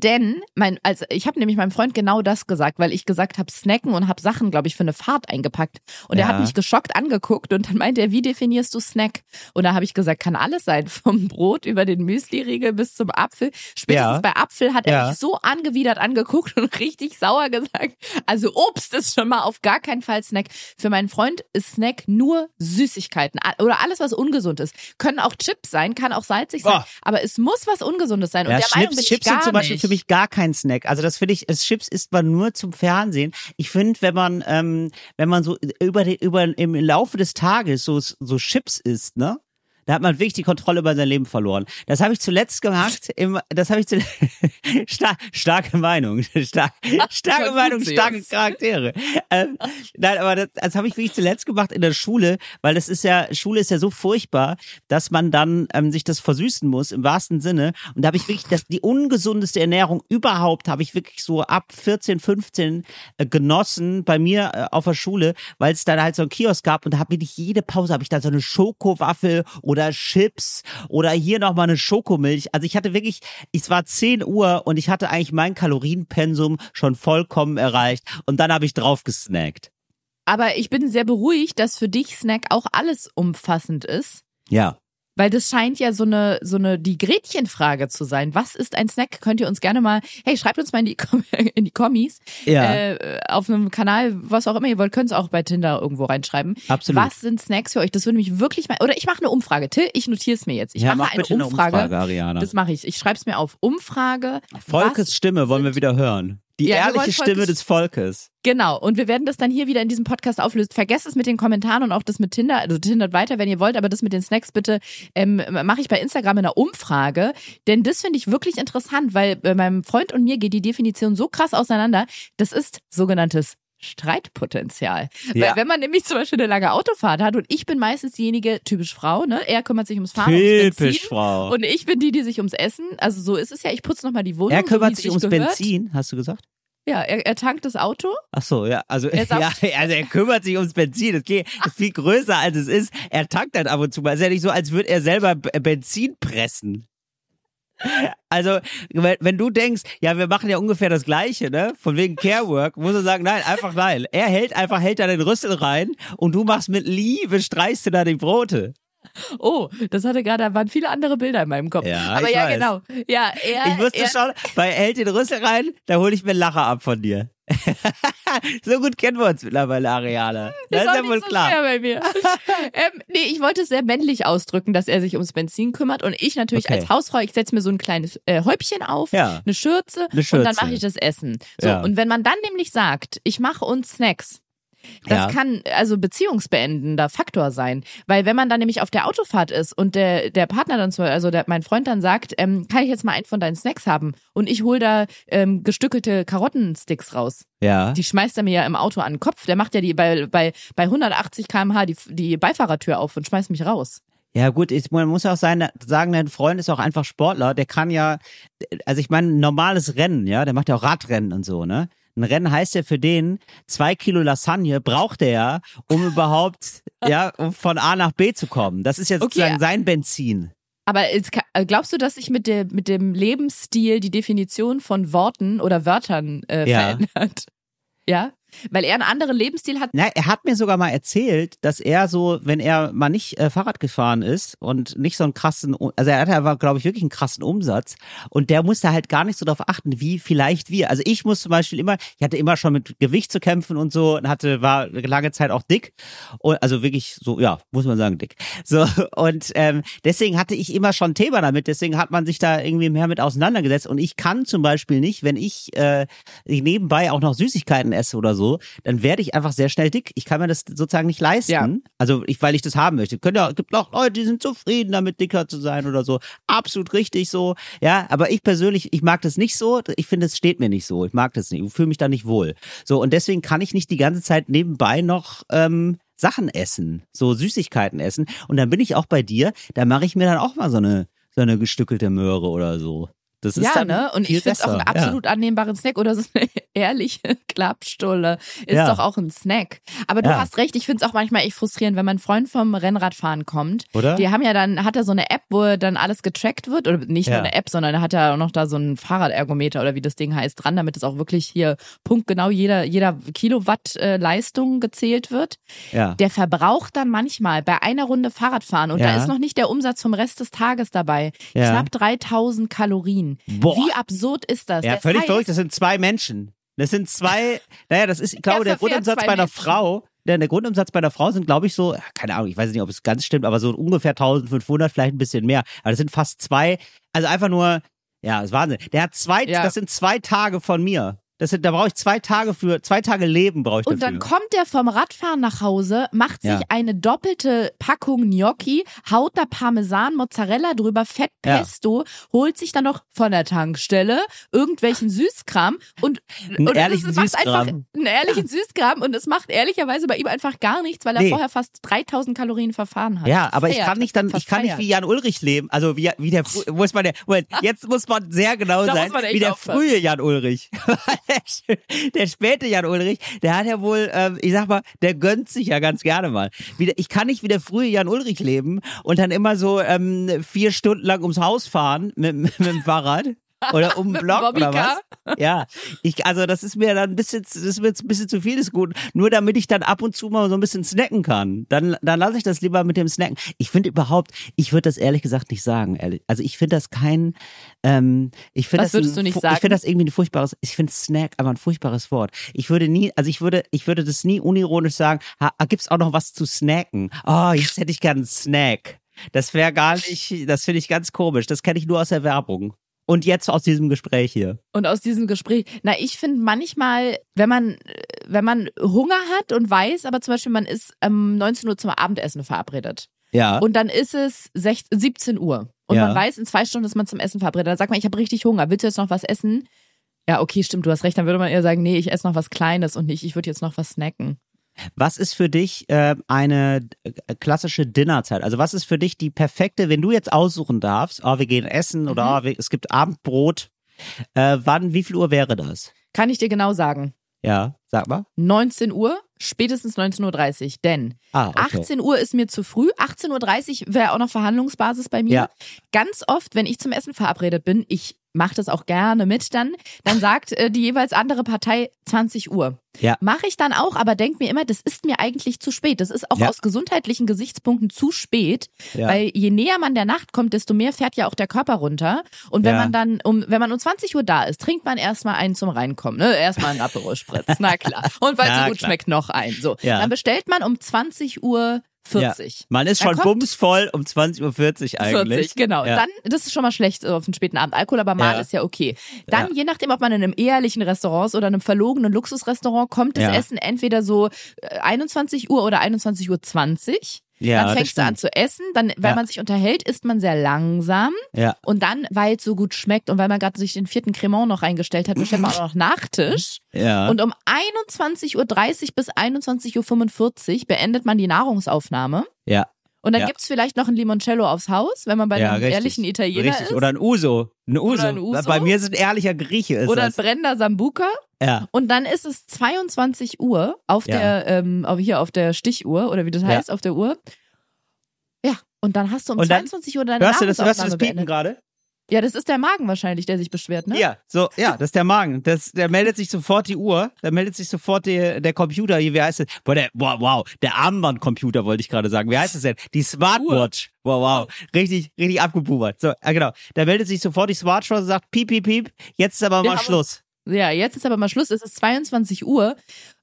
denn mein, also ich habe nämlich meinem Freund genau das gesagt, weil ich gesagt habe Snacken und habe Sachen, glaube ich, für eine Fahrt eingepackt. Und er Ja. hat mich geschockt angeguckt und dann meinte er, wie definierst du Snack? Und da habe ich gesagt, kann alles sein, vom Brot über den Müsli-Riegel bis zum Apfel. Spätestens Ja. bei Apfel hat er Ja. mich so angewidert angeguckt und richtig sauer gesagt. Also Obst ist schon mal auf gar keinen Fall Snack. Für meinen Freund ist Snack nur Süßigkeiten oder alles, was ungesund ist. Können auch Chips sein, kann auch salzig sein, Boah. aber es muss was Ungesundes sein. Und Ja, der Meinung bin Chips, ich gar sind zum Beispiel nicht. Für mich gar kein Snack. Also das finde ich, Chips isst man nur zum Fernsehen. Ich finde, wenn man, ähm, wenn man so über über im Laufe des Tages so so Chips isst, ne? Da hat man wirklich die Kontrolle über sein Leben verloren. Das habe ich zuletzt gemacht. Im, das habe ich zuletzt. Star, starke Meinung. Stark, starke Meinung, starke. Charaktere. Ähm, nein, aber das, das habe ich wirklich zuletzt gemacht in der Schule, weil das ist ja, Schule ist ja so furchtbar, dass man dann ähm, sich das versüßen muss, im wahrsten Sinne. Und da habe ich wirklich das, die ungesundeste Ernährung überhaupt, habe ich wirklich so ab 14, 15 äh, genossen bei mir äh, auf der Schule, weil es dann halt so einen Kiosk gab und da habe ich jede Pause, habe ich dann so eine Schokowaffel oder Chips oder hier nochmal eine Schokomilch. Also ich hatte wirklich, es war 10 Uhr und ich hatte eigentlich mein Kalorienpensum schon vollkommen erreicht und dann habe ich drauf gesnackt. Aber ich bin sehr beruhigt, dass für dich Snack auch alles umfassend ist. Ja. Weil das scheint ja so eine, so eine, die Gretchenfrage zu sein. Was ist ein Snack? Könnt ihr uns gerne mal, hey, schreibt uns mal in die, in die Kommis, Ja. äh, auf einem Kanal, was auch immer ihr wollt, könnt ihr auch bei Tinder irgendwo reinschreiben. Absolut. Was sind Snacks für euch? Das würde mich wirklich mal, oder ich mache eine Umfrage. Till, ich notiere es mir jetzt. Ich ja, mache mach eine, bitte eine Umfrage. Umfrage, Ariana. Das mache ich. Ich schreibe es mir auf. Umfrage. Volkes Stimme wollen wir wieder hören. Die Ja, ehrliche Stimme des Volkes. Genau, und wir werden das dann hier wieder in diesem Podcast auflösen. Vergesst es mit den Kommentaren und auch das mit Tinder, also Tindert weiter, wenn ihr wollt, aber das mit den Snacks bitte ähm, mache ich bei Instagram in einer Umfrage, denn das finde ich wirklich interessant, weil bei meinem Freund und mir geht die Definition so krass auseinander. Das ist sogenanntes Streitpotenzial. Ja. Weil wenn man nämlich zum Beispiel eine lange Autofahrt hat und ich bin meistens diejenige, typisch Frau, ne? Er kümmert sich ums Fahren, ums Typisch, Benzin. Frau. Und ich bin die, die sich ums Essen, also so ist es ja, ich putze nochmal die Wohnung. er kümmert so, sich ums gehört. Benzin, hast du gesagt? Ja, er, er tankt das Auto. Ach so, ja, also, Er ja, also er kümmert sich ums Benzin. Das geht ist viel größer als es ist. Er tankt dann ab und zu mal. Es ist ja nicht so, als würde er selber Benzin pressen. Also, wenn, du denkst, ja, wir machen ja ungefähr das Gleiche, ne? Von wegen Carework, muss er sagen, nein, einfach nein. Er hält einfach, hält da den Rüssel rein und du machst mit Liebe, streichst du da die Brote. Oh, das hatte gerade, da waren viele andere Bilder in meinem Kopf. Ja, Aber ja, weiß. genau. Ja, er, Ich wusste er, schon, bei er hält den Rüssel rein, da hole ich mir Lacher ab von dir. so gut kennen wir uns mittlerweile, Ariana. Das ist, auch ja wohl so klar. bei mir. ähm, nee, ich wollte es sehr männlich ausdrücken, dass er sich ums Benzin kümmert und ich natürlich Okay. als Hausfrau, ich setze mir so ein kleines äh, Häubchen auf, Ja. eine Schürze, Eine und Schürze. dann mache ich das Essen. So, Ja. und wenn man dann nämlich sagt, ich mache uns Snacks, das Ja. kann also beziehungsbeendender Faktor sein, weil wenn man dann nämlich auf der Autofahrt ist und der der Partner dann so, also der, mein Freund dann sagt, ähm, kann ich jetzt mal einen von deinen Snacks haben und ich hol da ähm, gestückelte Karottensticks raus. Ja. Die schmeißt er mir ja im Auto an den Kopf. Der macht ja die bei bei bei 180 km/h die die Beifahrertür auf und schmeißt mich raus. Ja gut, ich, man muss auch sein, sagen, dein Freund ist auch einfach Sportler, der kann ja, also ich meine, ein normales Rennen, ja, der macht ja auch Radrennen und so, ne? Ein Rennen heißt ja für den, zwei Kilo Lasagne braucht er ja, um überhaupt, ja, um von A nach B zu kommen. Das ist ja Okay. sozusagen sein Benzin. Aber äh, glaubst du, dass sich mit der mit dem Lebensstil die Definition von Worten oder Wörtern äh, Ja. verändert? Ja. Weil er einen anderen Lebensstil hat. Na, er hat mir sogar mal erzählt, dass er so, wenn er mal nicht äh, Fahrrad gefahren ist und nicht so einen krassen, also er hatte aber, glaube ich, wirklich einen krassen Umsatz und der musste halt gar nicht so darauf achten, wie vielleicht wir. Also ich muss zum Beispiel immer, ich hatte immer schon mit Gewicht zu kämpfen und so und hatte, war lange Zeit auch dick. Und, also wirklich so, ja, muss man sagen, dick. So, und ähm, deswegen hatte ich immer schon ein Thema damit, deswegen hat man sich da irgendwie mehr mit auseinandergesetzt. Und ich kann zum Beispiel nicht, wenn ich, äh, ich nebenbei auch noch Süßigkeiten esse oder so, dann werde ich einfach sehr schnell dick. Ich kann mir das sozusagen nicht leisten. Ja. Also ich, weil ich das haben möchte. Können ja, gibt auch Leute, die sind zufrieden damit, dicker zu sein oder so. Absolut richtig so. Ja, aber ich persönlich, ich mag das nicht so. Ich finde, es steht mir nicht so. Ich mag das nicht. Ich fühle mich da nicht wohl. So, und deswegen kann ich nicht die ganze Zeit nebenbei noch ähm, Sachen essen, so Süßigkeiten essen. Und dann bin ich auch bei dir, da mache ich mir dann auch mal so eine, so eine gestückelte Möhre oder so. Das ist ja, ne? Und ich finde es auch einen absolut annehmbaren Snack oder so eine ehrliche Klappstulle ist Ja. doch auch ein Snack. Aber du Ja. hast recht, ich finde es auch manchmal echt frustrierend, wenn mein Freund vom Rennradfahren kommt. Ja. Oder? Die haben ja dann, hat er so eine App, wo dann alles getrackt wird, oder nicht Ja. nur eine App, sondern er hat ja auch noch da so einen Fahrradergometer oder wie das Ding heißt dran, damit es auch wirklich hier punktgenau jeder, jeder Kilowatt äh, Leistung gezählt wird. ja. Der verbraucht dann manchmal bei einer Runde Fahrradfahren und Ja. da ist noch nicht der Umsatz vom Rest des Tages dabei. Ja. Knapp 3000 Kalorien. Boah. Wie absurd ist das? Ja, das völlig heißt, verrückt. Das sind zwei Menschen. Das sind zwei, naja, das ist, ich glaube, der Grundumsatz bei einer Menschen. Frau, der, der Grundumsatz bei einer Frau sind, glaube ich, so, keine Ahnung, ich weiß nicht, ob es ganz stimmt, aber so ungefähr 1500, vielleicht ein bisschen mehr. Aber das sind fast zwei, also einfach nur, ja, das ist Wahnsinn. Der hat zwei, Ja. das sind zwei Tage von mir. Das da brauche ich zwei Tage für, zwei Tage Leben brauche ich Und dafür. dann kommt er vom Radfahren nach Hause, macht sich Ja. eine doppelte Packung Gnocchi, haut da Parmesan, Mozzarella drüber, Fett, Ja. Pesto, holt sich dann noch von der Tankstelle irgendwelchen Süßkram und, Einen und ehrlichen es macht Süßkram. einfach einen ehrlichen Süßkram und es macht ehrlicherweise bei ihm einfach gar nichts, weil er Nee. vorher fast 3000 Kalorien verfahren hat. Ja, aber ich Verfeiert. kann nicht dann, ich kann nicht wie Jan Ulrich leben. Also wie, wie der, muss man der, jetzt muss man sehr genau sein, man wie der aufpassen. frühe Jan Ulrich. der, späte Jan Ulrich, der hat ja wohl, ähm, ich sag mal, der gönnt sich ja ganz gerne mal. Wie der, ich kann nicht wie der frühe Jan Ulrich leben und dann immer so ähm, vier Stunden lang ums Haus fahren mit, mit dem Fahrrad. Oder um dem Block oder Bobbycar. was? Ja, ich, also das ist mir dann ein bisschen, das ist mir jetzt ein bisschen zu viel des Guten. Nur damit ich dann ab und zu mal so ein bisschen snacken kann. Dann, dann lasse ich das lieber mit dem Snacken. Ich finde überhaupt, ich würde das ehrlich gesagt nicht sagen. Ehrlich. Also ich finde das kein, ähm, ich finde das, würdest ein, du nicht fu- sagen? Ich finde das irgendwie ein furchtbares, ich finde Snack aber ein furchtbares Wort. Ich würde nie, also ich würde, ich würde das nie unironisch sagen, ha, gibt's auch noch was zu snacken? Oh, jetzt hätte ich gern einen Snack. Das wäre gar nicht, das finde ich ganz komisch. Das kenne ich nur aus der Werbung. Und jetzt aus diesem Gespräch hier. Und aus diesem Gespräch, na, ich finde manchmal, wenn man, wenn man Hunger hat und weiß, aber zum Beispiel man ist um 19 Uhr zum Abendessen verabredet. Ja. Und dann ist es 16, 17 Uhr. Und Ja. man weiß, in zwei Stunden ist man zum Essen verabredet. Dann sagt man, ich habe richtig Hunger. Willst du jetzt noch was essen? Ja, okay, stimmt, du hast recht. Dann würde man eher sagen, nee, ich esse noch was Kleines und nicht, ich würde jetzt noch was snacken. Was ist für dich äh, eine äh, klassische Dinnerzeit? Also was ist für dich die perfekte, wenn du jetzt aussuchen darfst, oh, wir gehen essen oder Mhm. oh, wir, es gibt Abendbrot, äh, wann, wie viel Uhr wäre das? Kann ich dir genau sagen. Ja, sag mal. 19 Uhr, spätestens 19.30 Uhr. Denn Ah, okay. 18 Uhr ist mir zu früh. 18.30 Uhr wäre auch noch Verhandlungsbasis bei mir. Ja. Ganz oft, wenn ich zum Essen verabredet bin, ich mache das auch gerne mit dann, dann sagt äh, die jeweils andere Partei 20 Uhr. Ja. Mache ich dann auch, aber denk mir immer, das ist mir eigentlich zu spät. Das ist auch Ja. aus gesundheitlichen Gesichtspunkten zu spät, Ja. weil je näher man der Nacht kommt, desto mehr fährt ja auch der Körper runter. Und wenn Ja. man dann um, wenn man um 20 Uhr da ist, trinkt man erstmal einen zum Reinkommen. Ne? Erstmal einen Aperol Spritz, na klar. Und weil es Na so gut klar. schmeckt, noch einen. So, Ja. dann bestellt man um 20 Uhr 40. Man ist Da schon bumsvoll um 20.40 Uhr eigentlich. 40, genau. Ja. Dann, das ist schon mal schlecht so auf den späten Abend. Alkohol, aber mal Ja. ist ja okay. Dann, Ja. je nachdem, ob man in einem ehrlichen Restaurant ist oder einem verlogenen Luxusrestaurant, kommt das Ja. Essen entweder so äh, 21 Uhr oder 21.20 Uhr. 20. Ja, dann fängst du an zu essen, dann, wenn Ja. man sich unterhält, isst man sehr langsam Ja. und dann, weil es so gut schmeckt und weil man gerade sich den vierten Cremant noch reingestellt hat, bestellt man auch noch Nachtisch. Ja. Und um 21.30 Uhr bis 21.45 Uhr beendet man die Nahrungsaufnahme. ja. Und dann Ja. gibt's vielleicht noch ein Limoncello aufs Haus, wenn man bei ja, einem richtig. ehrlichen Italiener Richtig. ist. Oder ein Uso. Ein Uso. ein Uso. Bei mir ist ein ehrlicher Grieche. Ist Oder ein das. brennender Sambuka. Ja. Und dann ist es 22 Uhr auf Ja. der, ähm, hier auf der Stichuhr oder wie das Ja. heißt, auf der Uhr. Ja. Und dann hast du um Und dann- 22 Uhr deine Hörst du das, hörst du das Piepen gerade? Ja, das ist der Magen wahrscheinlich, der sich beschwert, ne? Ja, so, ja, das ist der Magen. Das, der meldet sich sofort die Uhr, da meldet sich sofort die, der Computer hier, wie heißt es? Boah, der, wow, wow, der Armbandcomputer wollte ich gerade sagen. Wie heißt es denn? Die Smartwatch. Wow, wow. Richtig, richtig abgebubert. So, ja, genau. Da meldet sich sofort die Smartwatch und sagt, piep, piep, piep, jetzt ist aber Wir mal Schluss. Ja, jetzt ist aber mal Schluss. Es ist 22 Uhr,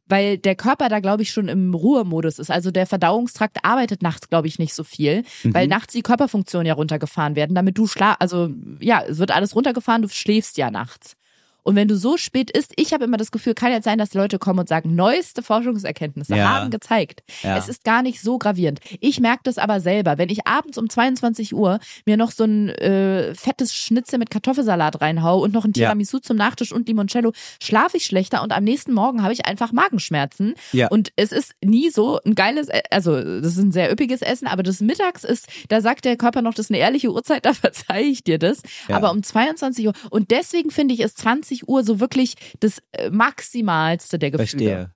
weil der Körper da, glaube ich, schon im Ruhemodus ist. Also der Verdauungstrakt arbeitet nachts, glaube ich, nicht so viel, weil Mhm. nachts die Körperfunktionen ja runtergefahren werden, damit du schla also ja, es wird alles runtergefahren, du schläfst ja nachts. Und wenn du so spät isst, ich habe immer das Gefühl, kann jetzt sein, dass die Leute kommen und sagen, neueste Forschungserkenntnisse Ja. haben gezeigt. Ja. Es ist gar nicht so gravierend. Ich merke das aber selber, wenn ich abends um 22 Uhr mir noch so ein äh, fettes Schnitzel mit Kartoffelsalat reinhau und noch ein Ja. Tiramisu zum Nachtisch und Limoncello, schlafe ich schlechter und am nächsten Morgen habe ich einfach Magenschmerzen. Ja. Und es ist nie so ein geiles, E- also das ist ein sehr üppiges Essen, aber das Mittags ist, da sagt der Körper noch, das ist eine ehrliche Uhrzeit, da verzeihe ich dir das. Ja. Aber um 22 Uhr und deswegen finde ich, ist 20 Uhr so wirklich das äh, maximalste der Gefühle. Verstehe.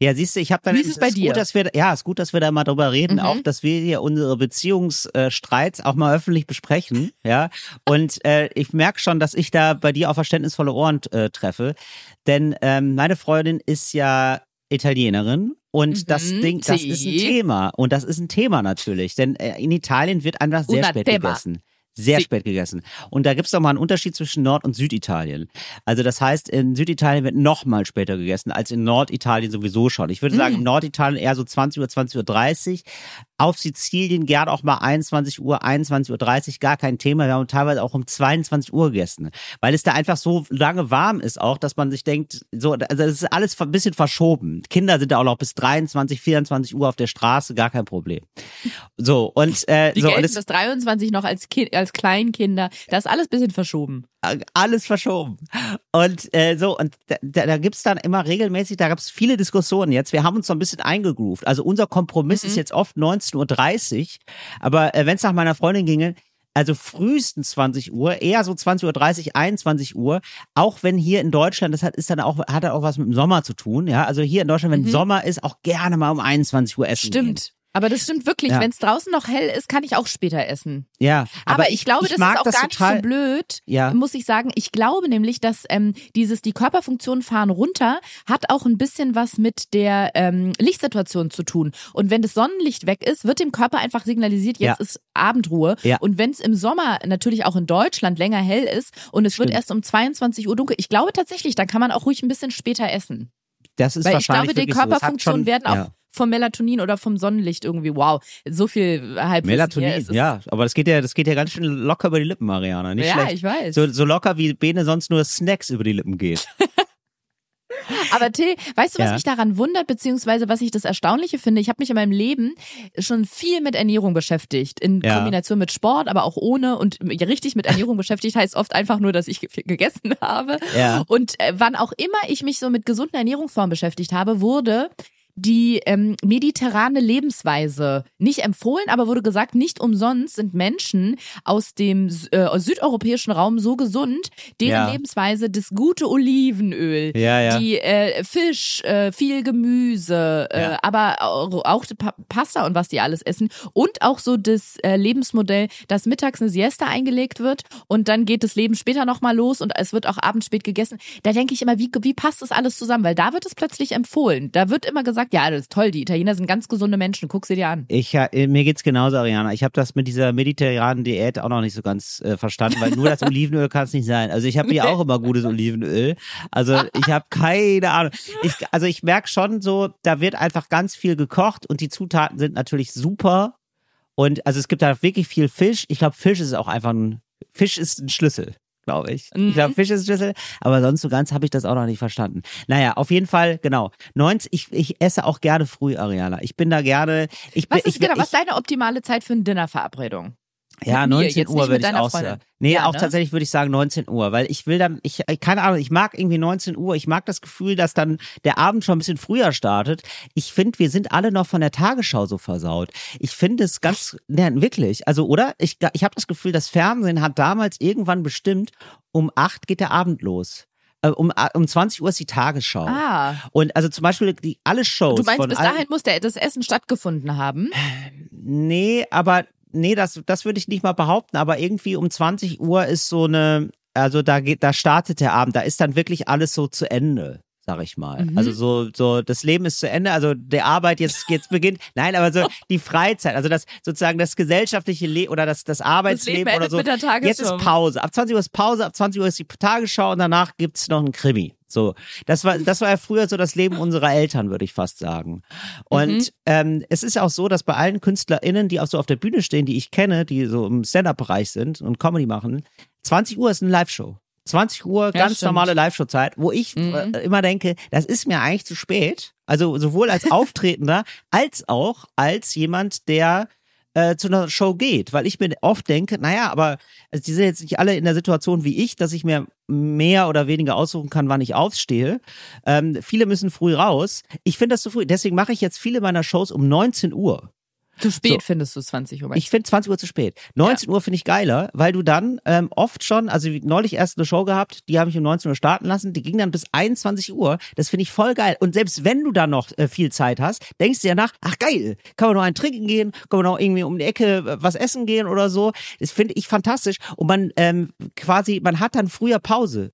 Ja, siehst du, ich habe dann Wie ist es bei dir? Gut, dass wir, ja, ist gut, dass wir da mal drüber reden, Mhm. auch, dass wir hier unsere Beziehungsstreits auch mal öffentlich besprechen, ja. Und äh, ich merke schon, dass ich da bei dir auf verständnisvolle Ohren äh, treffe, denn ähm, meine Freundin ist ja Italienerin. Und Mhm, das Ding, das ist ein. Thema. Und das ist ein Thema natürlich. Denn äh, in Italien wird einfach sehr Una spät tema. gegessen. Sehr Sì. spät gegessen. Und da gibt's doch mal einen Unterschied zwischen Nord- und Süditalien. Also das heißt, in Süditalien wird noch mal später gegessen, als in Norditalien sowieso schon. Ich würde sagen, Mm. in Norditalien eher so 20 Uhr, 20.30 Uhr. Auf Sizilien gern auch mal 21 Uhr, 21.30 Uhr, gar kein Thema. Wir haben teilweise auch um 22 Uhr gegessen. Weil es da einfach so lange warm ist auch, dass man sich denkt, so, also das ist alles ein bisschen verschoben. Kinder sind da auch noch bis 23, 24 Uhr auf der Straße, gar kein Problem. So, und, äh, Die so, und es, bis 23 noch als, kind, als Kleinkinder. Das ist alles bisschen verschoben. Alles verschoben. Und äh, so, und da, da, gibt's dann immer regelmäßig, da gab's viele Diskussionen jetzt. Wir haben uns so ein bisschen eingegroovt. Also unser Kompromiss ist jetzt oft 19.30 Uhr, aber äh, wenn es nach meiner Freundin ginge, also frühestens 20 Uhr, eher so 20.30 Uhr, 21 Uhr, auch wenn hier in Deutschland, das hat, ist dann auch, hat auch was mit dem Sommer zu tun, ja. Also hier in Deutschland, wenn Sommer ist, auch gerne mal um 21 Uhr essen. Gehen. Aber das stimmt wirklich. Ja. Wenn es draußen noch hell ist, kann ich auch später essen. Ja, Aber, ich, glaube, das mag ist auch das gar total, nicht so blöd, Ja. muss ich sagen. Ich glaube nämlich, dass ähm, dieses die Körperfunktionen fahren runter hat auch ein bisschen was mit der ähm, Lichtsituation zu tun. Und wenn das Sonnenlicht weg ist, wird dem Körper einfach signalisiert, jetzt Ja. ist Abendruhe. Ja. Und wenn es im Sommer natürlich auch in Deutschland länger hell ist und es wird Stimmt. erst um 22 Uhr dunkel, ich glaube tatsächlich, dann kann man auch ruhig ein bisschen später essen. Das ist Weil ich wahrscheinlich glaube, die so. Körperfunktionen schon- werden auch ja. Vom Melatonin oder vom Sonnenlicht irgendwie, wow, so viel halb Melatonin, ja, aber das geht ja, das geht ja ganz schön locker über die Lippen, Mariana. Nicht ja, schlecht. ich weiß. So, so locker wie Bene sonst nur Snacks über die Lippen geht. Aber Till, weißt du, was Ja. mich daran wundert, beziehungsweise was ich das Erstaunliche finde? Ich habe mich in meinem Leben schon viel mit Ernährung beschäftigt, in Ja. Kombination mit Sport, aber auch ohne. Und richtig mit Ernährung beschäftigt heißt oft einfach nur, dass ich ge- gegessen habe. Ja. Und äh, wann auch immer ich mich so mit gesunden Ernährungsformen beschäftigt habe, wurde die ähm, mediterrane Lebensweise nicht empfohlen, aber wurde gesagt, nicht umsonst sind Menschen aus dem äh, südeuropäischen Raum so gesund, deren Ja. Lebensweise das gute Olivenöl, Ja, ja. die äh, Fisch, äh, viel Gemüse, äh, aber auch, auch die Pa- Pasta und was die alles essen und auch so das äh, Lebensmodell, dass mittags eine Siesta eingelegt wird und dann geht das Leben später nochmal los und es wird auch abends spät gegessen. Da denke ich immer, wie, wie passt das alles zusammen? Weil da wird es plötzlich empfohlen. Da wird immer gesagt, ja, das ist toll, die Italiener sind ganz gesunde Menschen, guck sie dir an. Ich, äh, mir geht's genauso, Ariana. Ich habe das mit dieser mediterranen Diät auch noch nicht so ganz äh, verstanden, weil nur das Olivenöl kann es nicht sein. Also ich habe hier auch immer gutes Olivenöl. Also ich habe keine Ahnung. Ich, also ich merk schon so, da wird einfach ganz viel gekocht und die Zutaten sind natürlich super. Und also es gibt da wirklich viel Fisch. Ich glaube, Fisch ist auch einfach ein Fisch ist ein Schlüssel. Glaube ich. Mhm. Ich glaube, Fisch ist ein Schlüssel, aber sonst so ganz habe ich das auch noch nicht verstanden. Naja, auf jeden Fall, genau. 90, ich, ich esse auch gerne früh, Ariana. Ich bin da gerne. Ich bin, Was ist ich, genau, ich, was ist deine optimale Zeit für eine Dinnerverabredung? Ja, Mit mir, 19 jetzt nicht Uhr würde ich auch sagen. Nee, Ja, auch ne? tatsächlich würde ich sagen 19 Uhr, weil ich will dann, ich, keine Ahnung, ich mag irgendwie 19 Uhr. Ich mag das Gefühl, dass dann der Abend schon ein bisschen früher startet. Ich finde, wir sind alle noch von der Tagesschau so versaut. Ich finde es ganz, ne, wirklich. Also, oder? Ich, ich habe das Gefühl, das Fernsehen hat damals irgendwann bestimmt, um 8 geht der Abend los. Äh, Um, um 20 Uhr ist die Tagesschau. Ah, Und also zum Beispiel die alle Shows. du meinst, bis dahin muss der, das Essen stattgefunden haben? Nee, aber nee, das, das würde ich nicht mal behaupten, aber irgendwie um 20 Uhr ist so eine, also da geht, da startet der Abend, da ist dann wirklich alles so zu Ende sag ich mal. Mhm. Also so, so, das Leben ist zu Ende, also der Arbeit jetzt, jetzt beginnt. Nein, aber so die Freizeit, also das sozusagen das gesellschaftliche Leben oder das, das Arbeitsleben Leben oder so. mit der Tagesschau. Jetzt ist Pause. Ab 20 Uhr ist Pause, ab 20 Uhr ist die Tagesschau und danach gibt's noch einen Krimi. So, das war, das war ja früher so das Leben unserer Eltern, würde ich fast sagen. Und Mhm. ähm, es ist auch so, dass bei allen KünstlerInnen, die auch so auf der Bühne stehen, die ich kenne, die so im Stand-Up-Bereich sind und Comedy machen, 20 Uhr ist eine Live-Show. 20 Uhr, ganz stimmt. normale Live-Show-Zeit, wo ich Mhm. äh, immer denke, das ist mir eigentlich zu spät. Also sowohl als Auftretender als auch als jemand, der äh, zu einer Show geht, weil ich mir oft denke, naja, aber also die sind jetzt nicht alle in der Situation wie ich, dass ich mir mehr oder weniger aussuchen kann, wann ich aufstehe. Ähm, viele müssen früh raus. Ich finde das zu früh. Deswegen mache ich jetzt viele meiner Shows um 19 Uhr. Zu spät So. findest du 20 Uhr. Ich finde 20 Uhr zu spät. 19 Uhr finde ich geiler, weil du dann ähm, oft schon, also wie neulich erst eine Show gehabt, die habe ich um 19 Uhr starten lassen, die ging dann bis 21 Uhr. Das finde ich voll geil. Und selbst wenn du dann noch äh, viel Zeit hast, denkst du ja nach, ach geil, kann man noch einen trinken gehen, kann man noch irgendwie um die Ecke äh, was essen gehen oder so. Das finde ich fantastisch. Und man ähm, quasi, man hat dann früher Pause.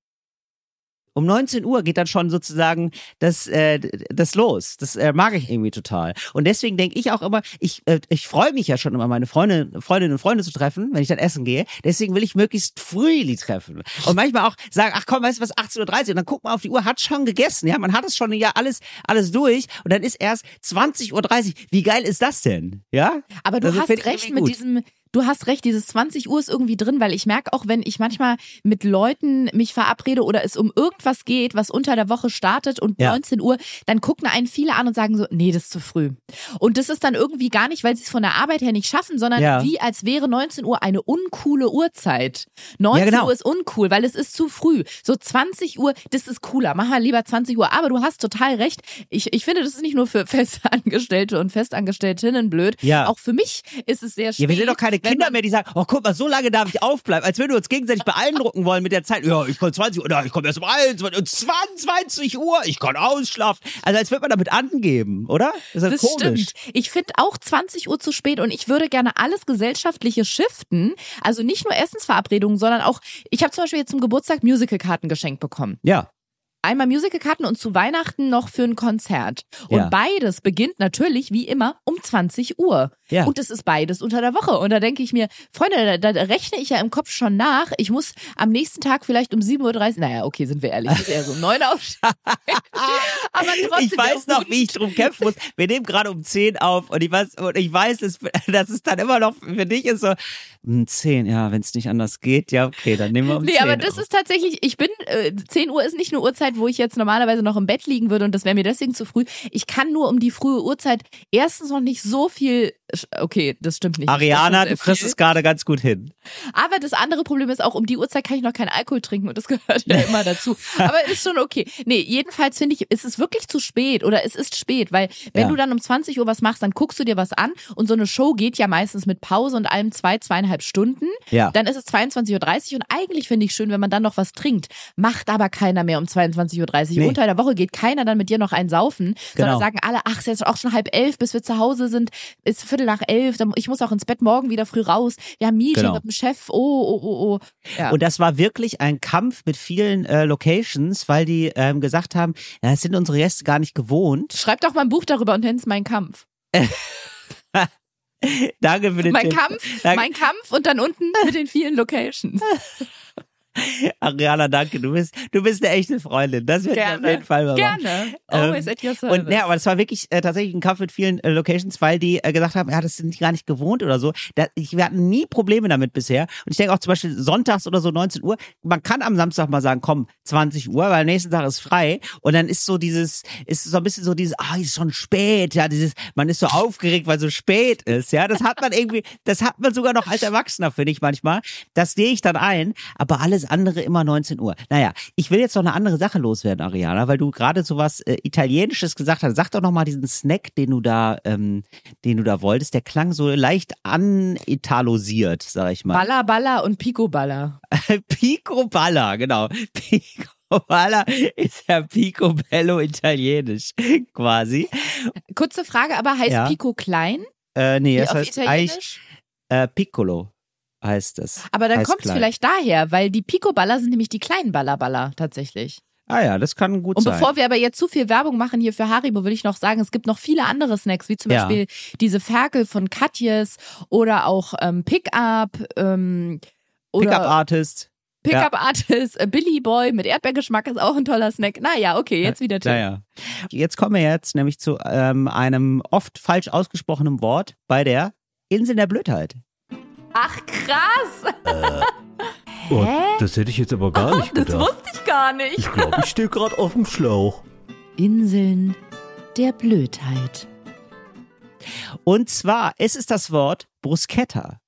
Um 19 Uhr geht dann schon sozusagen das, äh, das los. Das äh, mag ich irgendwie total. Und deswegen denke ich auch immer, ich, äh, ich freue mich ja schon immer, meine Freunde, Freundinnen und Freunde zu treffen, wenn ich dann essen gehe. Deswegen will ich möglichst früh die treffen. Und manchmal auch sagen, ach komm, weißt du was, 18.30 Uhr. Und dann guckt man auf die Uhr, hat schon gegessen. Ja, man hat es schon ja alles, alles durch. Und dann ist erst 20.30 Uhr. Wie geil ist das denn? Ja? Aber du Also hast recht mit diesem, du hast recht, dieses 20 Uhr ist irgendwie drin, weil ich merke auch, wenn ich manchmal mit Leuten mich verabrede oder es um irgendwas geht, was unter der Woche startet und Ja. 19 Uhr, dann gucken einen viele an und sagen so, nee, das ist zu früh. Und das ist dann irgendwie gar nicht, weil sie es von der Arbeit her nicht schaffen, sondern Ja. wie als wäre 19 Uhr eine uncoole Uhrzeit. 19 Ja, genau. Uhr ist uncool, weil es ist zu früh. So 20 Uhr, das ist cooler. Mach mal lieber 20 Uhr. Aber du hast total recht. Ich, ich finde, das ist nicht nur für Festangestellte und Festangestelltinnen blöd. Ja. Auch für mich ist es sehr schwierig. Ja, wir sind doch keine Kinder mehr, die sagen, oh guck mal, so lange darf ich aufbleiben, als wenn wir uns gegenseitig beeindrucken wollen mit der Zeit. Ja, ich komme 20 Uhr, na, ich komme erst um 21 und 22 Uhr, ich kann ausschlafen. Also als würde man damit angeben, oder? Das ist Das komisch. stimmt. Ich finde auch 20 Uhr zu spät und ich würde gerne alles gesellschaftliche shiften. Also nicht nur Essensverabredungen, sondern auch, ich habe zum Beispiel jetzt zum Geburtstag Musicalkarten geschenkt bekommen. Ja. Einmal Musicalkarten und zu Weihnachten noch für ein Konzert. Und Ja. beides beginnt natürlich wie immer um 20 Uhr. Ja. Und es ist beides unter der Woche. Und da denke ich mir, Freunde, da, da rechne ich ja im Kopf schon nach. Ich muss am nächsten Tag vielleicht um 7.30 Uhr, naja, okay, sind wir ehrlich, das ist eher so um 9 Uhr aufstehen. Aber trotzdem. Ich weiß noch, wie ich drum kämpfen muss. Wir nehmen gerade um 10 auf und ich weiß, und ich weiß, dass, dass es dann immer noch für dich ist so, um 10, ja, wenn es nicht anders geht, ja, okay, dann nehmen wir um Nee, 10 aber das auf. ist tatsächlich, ich bin, äh, 10 Uhr ist nicht eine Uhrzeit, wo ich jetzt normalerweise noch im Bett liegen würde und das wäre mir deswegen zu früh. Ich kann nur um die frühe Uhrzeit erstens noch nicht so viel, okay, das stimmt nicht. Ich Ariana, du kriegst es gerade ganz gut hin. Aber das andere Problem ist auch, um die Uhrzeit kann ich noch keinen Alkohol trinken und das gehört ja immer dazu. Aber ist schon okay. Nee, jedenfalls finde ich, es ist wirklich zu spät oder es ist spät, weil wenn Ja. du dann um 20 Uhr was machst, dann guckst du dir was an und so eine Show geht ja meistens mit Pause und allem zwei, zweieinhalb Stunden. Ja. Dann ist es 22.30 Uhr und eigentlich finde ich schön, wenn man dann noch was trinkt. Macht aber keiner mehr um 22.30 Uhr. Nee. Unter der Woche geht keiner dann mit dir noch einen saufen, sondern Genau. sagen alle, ach, es ist jetzt auch schon halb elf, bis wir zu Hause sind, ist Viertel nach elf, ich muss auch ins Bett morgen wieder früh raus. Wir haben Meeting Genau. mit dem Chef, oh, oh, oh, oh. Ja. Und das war wirklich ein Kampf mit vielen äh, Locations, weil die ähm, gesagt haben, ja, das sind unsere Gäste gar nicht gewohnt. Schreib doch mal ein Buch darüber und nenn's Mein Kampf. Danke für den Mein Tipp. Kampf, Danke. mein Kampf und dann unten mit den vielen Locations. Ariana, danke. Du bist, du bist eine echte Freundin. Das werde ich auf jeden Fall mal machen. Gerne. Always Ähm, at your service. Und ja, aber es war wirklich äh, tatsächlich ein Kampf mit vielen äh, Locations, weil die äh, gesagt haben, ja, das sind die gar nicht gewohnt oder so. Da, ich, wir hatten nie Probleme damit bisher. Und ich denke auch zum Beispiel sonntags oder so 19 Uhr, man kann am Samstag mal sagen, komm, 20 Uhr, weil am nächsten Tag ist frei. Und dann ist so dieses, ist so ein bisschen so dieses, ah, ist schon spät, ja, dieses, man ist so aufgeregt, weil so spät ist, ja. Das hat man irgendwie, das hat man sogar noch als Erwachsener, finde ich manchmal. Das sehe ich dann ein, aber alles andere immer 19 Uhr. Naja, ich will jetzt noch eine andere Sache loswerden, Ariana, weil du gerade so was äh, Italienisches gesagt hast. Sag doch noch mal diesen Snack, den du da, ähm, den du da wolltest. Der klang so leicht anitalosiert, sag ich mal. Balla Balla und Pico Balla. Pico Balla, genau. Pico Balla ist ja Pico Bello italienisch, quasi. Kurze Frage, aber heißt Ja. Pico klein? Äh, nee, Wie das heißt eigentlich Italienisch? Äh, Piccolo heißt es. Aber dann kommt es vielleicht daher, weil die Pico-Baller sind nämlich die kleinen Ballerballer tatsächlich. Ah ja, das kann gut Und sein. bevor wir aber jetzt zu viel Werbung machen hier für Haribo, will ich noch sagen, es gibt noch viele andere Snacks, wie zum Ja. Beispiel diese Ferkel von Katjes oder auch ähm, Pickup ähm, oder Pickup Artist. Pickup Artist, äh, Billy Boy mit Erdbeergeschmack ist auch ein toller Snack. Naja, okay, jetzt wieder Tim. Naja. Jetzt kommen wir jetzt nämlich zu ähm, einem oft falsch ausgesprochenen Wort bei der Insel der Blödheit. Ach krass, Oh, das hätte ich jetzt aber gar nicht das gedacht. wusste ich gar nicht. Ich glaube, ich stehe gerade auf dem Schlauch. Inseln der Blödheit. Und zwar ist es das Wort Bruschetta.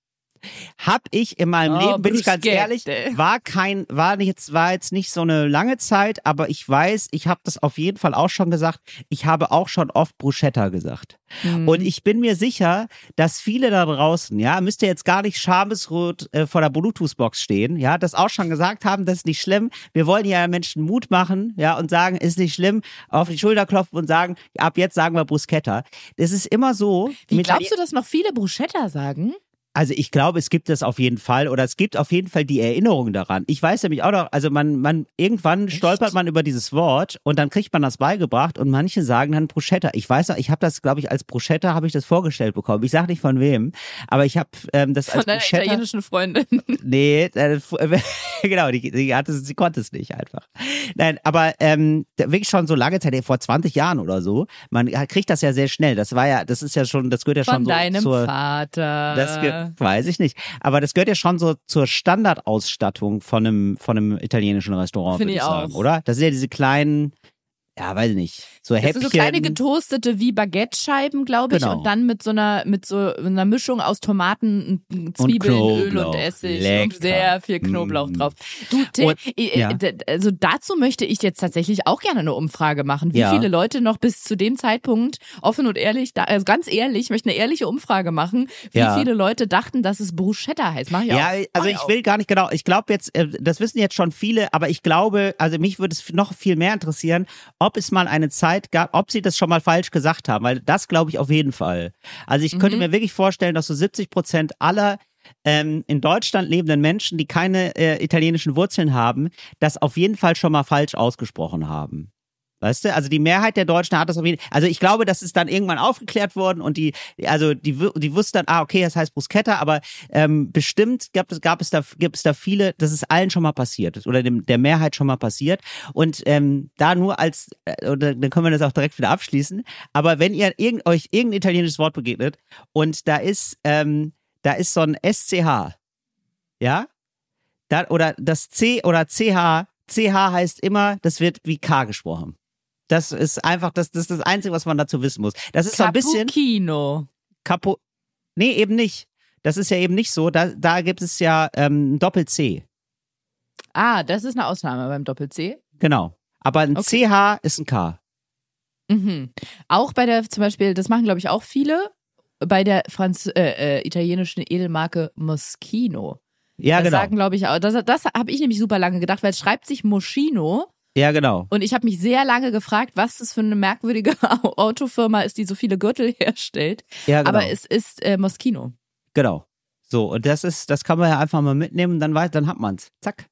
Hab ich in meinem Oh, Leben, bin ich ganz ehrlich, war kein, war jetzt, war jetzt nicht so eine lange Zeit, aber ich weiß, ich habe das auf jeden Fall auch schon gesagt. Ich habe auch schon oft Bruschetta gesagt. Mhm. Und ich bin mir sicher, dass viele da draußen, ja, müsst ihr jetzt gar nicht schamesrot äh, vor der Bluetooth-Box stehen, ja, das auch schon gesagt haben, das ist nicht schlimm. Wir wollen ja Menschen Mut machen, ja, und sagen, ist nicht schlimm, auf die Schulter klopfen und sagen, ab jetzt sagen wir Bruschetta. Das ist immer so. Wie glaubst du, dass noch viele Bruschetta sagen? Also ich glaube, es gibt es auf jeden Fall oder es gibt auf jeden Fall die Erinnerung daran. Ich weiß nämlich auch noch, also man, man irgendwann Echt? stolpert man über dieses Wort und dann kriegt man das beigebracht und manche sagen dann Bruschetta. Ich weiß noch, ich habe das, glaube ich, als Bruschetta habe ich das vorgestellt bekommen. Ich sage nicht von wem, aber ich habe ähm, das Von als deiner Bruschetta. italienischen Freundin. Nee, äh, genau, die, die hatte, sie konnte es nicht einfach. Nein, aber ähm, wirklich schon so lange Zeit, vor 20 Jahren oder so. Man kriegt das ja sehr schnell. Das war ja, das ist ja schon, das gehört ja Von schon so deinem zur, Vater. das weiß ich nicht. Aber das gehört ja schon so zur Standardausstattung von einem, von einem italienischen Restaurant, Finde würde ich ich sagen, auch. oder? Das sind ja diese kleinen, ja, weiß ich nicht, so Das Häppchen. so kleine getoastete wie Baguette-Scheiben, glaube ich, Genau. und dann mit so einer mit so einer Mischung aus Tomaten, und Zwiebeln, Öl Knoblauch. und Essig Lecker. und sehr viel Knoblauch Mm. drauf. Du, Till, Und- ja. also dazu möchte ich jetzt tatsächlich auch gerne eine Umfrage machen. Wie Ja. viele Leute noch bis zu dem Zeitpunkt offen und ehrlich, also ganz ehrlich, ich möchte eine ehrliche Umfrage machen, wie Ja. viele Leute dachten, dass es Bruschetta heißt. Mach ich auch. Ja, also ich will gar nicht genau, ich glaube jetzt, äh, das wissen jetzt schon viele, aber ich glaube, also mich würde es noch viel mehr interessieren, ob es mal eine Zeit gab, ob sie das schon mal falsch gesagt haben, weil das glaube ich auf jeden Fall. Also ich könnte Mhm. mir wirklich vorstellen, dass so 70 Prozent aller ähm, in Deutschland lebenden Menschen, die keine äh, italienischen Wurzeln haben, das auf jeden Fall schon mal falsch ausgesprochen haben. Weißt du, also die Mehrheit der Deutschen hat das auf jeden Fall. Also ich glaube, das ist dann irgendwann aufgeklärt worden und die, also die, die wussten dann, ah, okay, das heißt Bruschetta, aber ähm, bestimmt gab es, gab es da, gibt es da viele, das ist allen schon mal passiert oder dem, der Mehrheit schon mal passiert. Und ähm, da nur als, äh, dann können wir das auch direkt wieder abschließen. Aber wenn ihr irgend, euch irgendein italienisches Wort begegnet und da ist, ähm, da ist so ein SCH, ja, da, oder das C oder CH, CH heißt immer, das wird wie K gesprochen. Das ist einfach, das, das ist das Einzige, was man dazu wissen muss. Das ist so ein bisschen Cappuccino. kaputt. Nee, eben nicht. Das ist ja eben nicht so. Da, da gibt es ja ähm, Doppel-C. Ah, das ist eine Ausnahme beim Doppel-C. Genau. Aber ein Okay. CH ist ein K. Mhm. Auch bei der, zum Beispiel, das machen glaube ich auch viele, bei der Franz äh, äh, italienischen Edelmarke Moschino. Ja, das genau. sagen glaube ich auch. Das, das habe ich nämlich super lange gedacht, weil es schreibt sich Moschino Ja, genau. und ich habe mich sehr lange gefragt, was das für eine merkwürdige Au- Autofirma ist, die so viele Gürtel herstellt. Ja, genau. Aber es ist äh, Moschino. genau. So, und das ist, das kann man ja einfach mal mitnehmen, dann weiß, dann hat man's. Zack.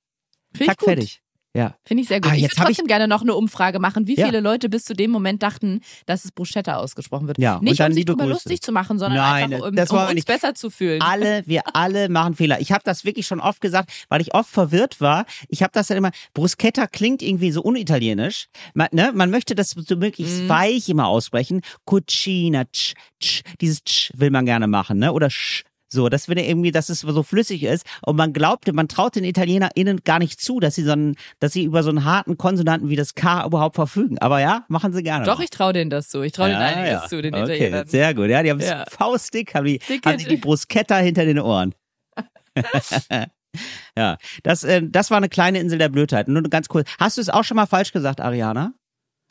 Finde Zack, fertig. Ja. Finde ich sehr gut. Ah, ich würde hab ich- trotzdem gerne noch eine Umfrage machen, wie Ja. viele Leute bis zu dem Moment dachten, dass es Bruschetta ausgesprochen wird. Ja, Nicht um sich Grüße. lustig zu machen, sondern Nein, einfach um, um uns nicht. besser zu fühlen. alle, wir alle machen Fehler. Ich habe das wirklich schon oft gesagt, weil ich oft verwirrt war. Ich habe das dann immer, Bruschetta klingt irgendwie so unitalienisch. Man, ne? Man möchte das so möglichst Mhm. weich immer aussprechen. Cucina, tsch, tsch, dieses tsch will man gerne machen, ne? Oder sch. So, das wird irgendwie, dass es so flüssig ist. Und man glaubte, man traut den ItalienerInnen gar nicht zu, dass sie so einen, dass sie über so einen harten Konsonanten wie das K überhaupt verfügen. Aber ja, machen sie gerne. Doch, mal. ich traue denen das zu. Ich traue denen einiges zu, den okay, Italienern. sehr gut. Ja, die haben es Ja. faustdick, haben die, haben die die Bruschetta hinter den Ohren. ja, das, äh, das war eine kleine Insel der Blödheit. Nur ganz kurz. Hast du es auch schon mal falsch gesagt, Ariana?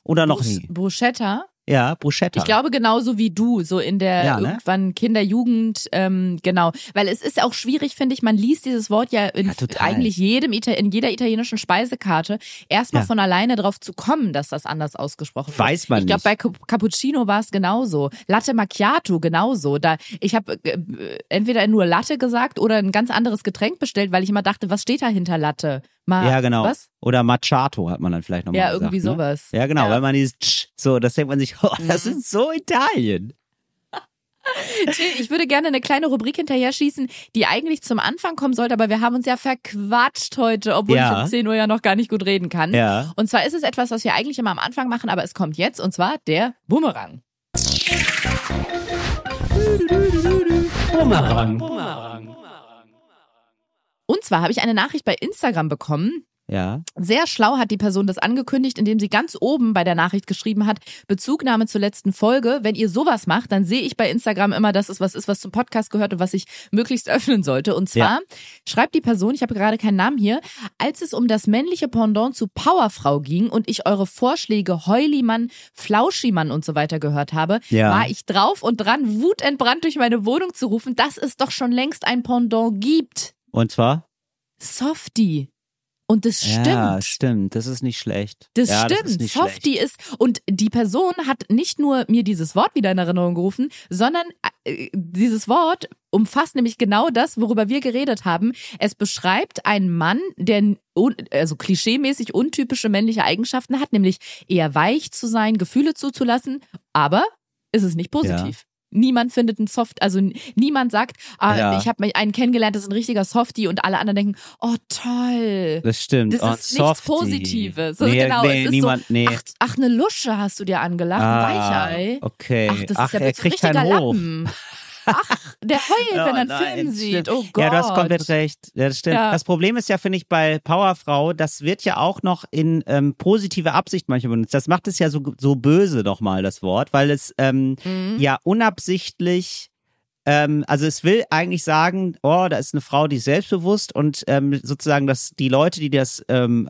Oder noch Brus- nie? Bruschetta? Ja, Bruschetta. Ich glaube genauso wie du, so in der Ja, ne? irgendwann Kinderjugend, ähm, genau. Weil es ist auch schwierig, finde ich, man liest dieses Wort ja in Ja, eigentlich jedem in jeder italienischen Speisekarte, erstmal Ja. von alleine drauf zu kommen, dass das anders ausgesprochen wird. Weiß man Ich glaube, nicht. bei Cap- Cappuccino war es genauso. Latte Macchiato genauso. Da ich habe äh, entweder nur Latte gesagt oder ein ganz anderes Getränk bestellt, weil ich immer dachte, was steht da hinter Latte? Ma ja, genau. Was? Oder Macchiato hat man dann vielleicht nochmal Ja, gesagt. irgendwie ne? sowas. Ja, genau, Ja. Mhm. weil man dieses Tsch, so, das denkt man sich, oh, das ist so Italien. Ich würde gerne eine kleine Rubrik hinterher schießen, die eigentlich zum Anfang kommen sollte, aber wir haben uns ja verquatscht heute, obwohl Ja. ich um 10 Uhr ja noch gar nicht gut reden kann. Ja. Und zwar ist es etwas, was wir eigentlich immer am Anfang machen, aber es kommt jetzt, und zwar der Bumerang. Und zwar habe ich eine Nachricht bei Instagram bekommen. Ja. Sehr schlau hat die Person das angekündigt, indem sie ganz oben bei der Nachricht geschrieben hat, Bezugnahme zur letzten Folge. Wenn ihr sowas macht, dann sehe ich bei Instagram immer, dass es was ist, was zum Podcast gehört und was ich möglichst öffnen sollte. Und zwar schreibt die Person, ich habe gerade keinen Namen hier, als es um das männliche Pendant zu Powerfrau ging und ich eure Vorschläge Heulimann, Flauschimann und so weiter gehört habe, Ja. war ich drauf und dran, wutentbrannt durch meine Wohnung zu rufen, dass es doch schon längst ein Pendant gibt. Und zwar? Softie. Und das stimmt. Ja, stimmt. Das ist nicht schlecht. Das ja, stimmt. Das ist Softie schlecht. ist und die Person hat nicht nur mir dieses Wort wieder in Erinnerung gerufen, sondern äh, dieses Wort umfasst nämlich genau das, worüber wir geredet haben. Es beschreibt einen Mann, der un, also klischeemäßig untypische männliche Eigenschaften hat, nämlich eher weich zu sein, Gefühle zuzulassen, aber es ist nicht positiv. Niemand findet ein Soft, also niemand sagt, ah, Ja. ich habe einen kennengelernt, das ist ein richtiger Softie und alle anderen denken, oh toll. Das stimmt. Das Oh, ist nichts Softie. Positives. So, Nee, genau, nee, niemand, so, nee. ach, ach, eine Lusche hast du dir angelacht, ah, ein Weichei. Okay. Ach, das ach, ist ja er kriegt ein richtiger. Lappen. Ach, der heult, wenn er einen Oh, Film nein, sieht. stimmt. Oh Gott. Ja, du hast komplett recht. Ja, das stimmt. Ja. Das Problem ist ja, finde ich, bei Powerfrau, das wird ja auch noch in ähm, positive Absicht manchmal benutzt. Das macht es ja so, so böse doch mal, das Wort, weil es ähm, Mhm. ja unabsichtlich ähm, also es will eigentlich sagen, oh, da ist eine Frau, die ist selbstbewusst und ähm, sozusagen, dass die Leute, die das ähm,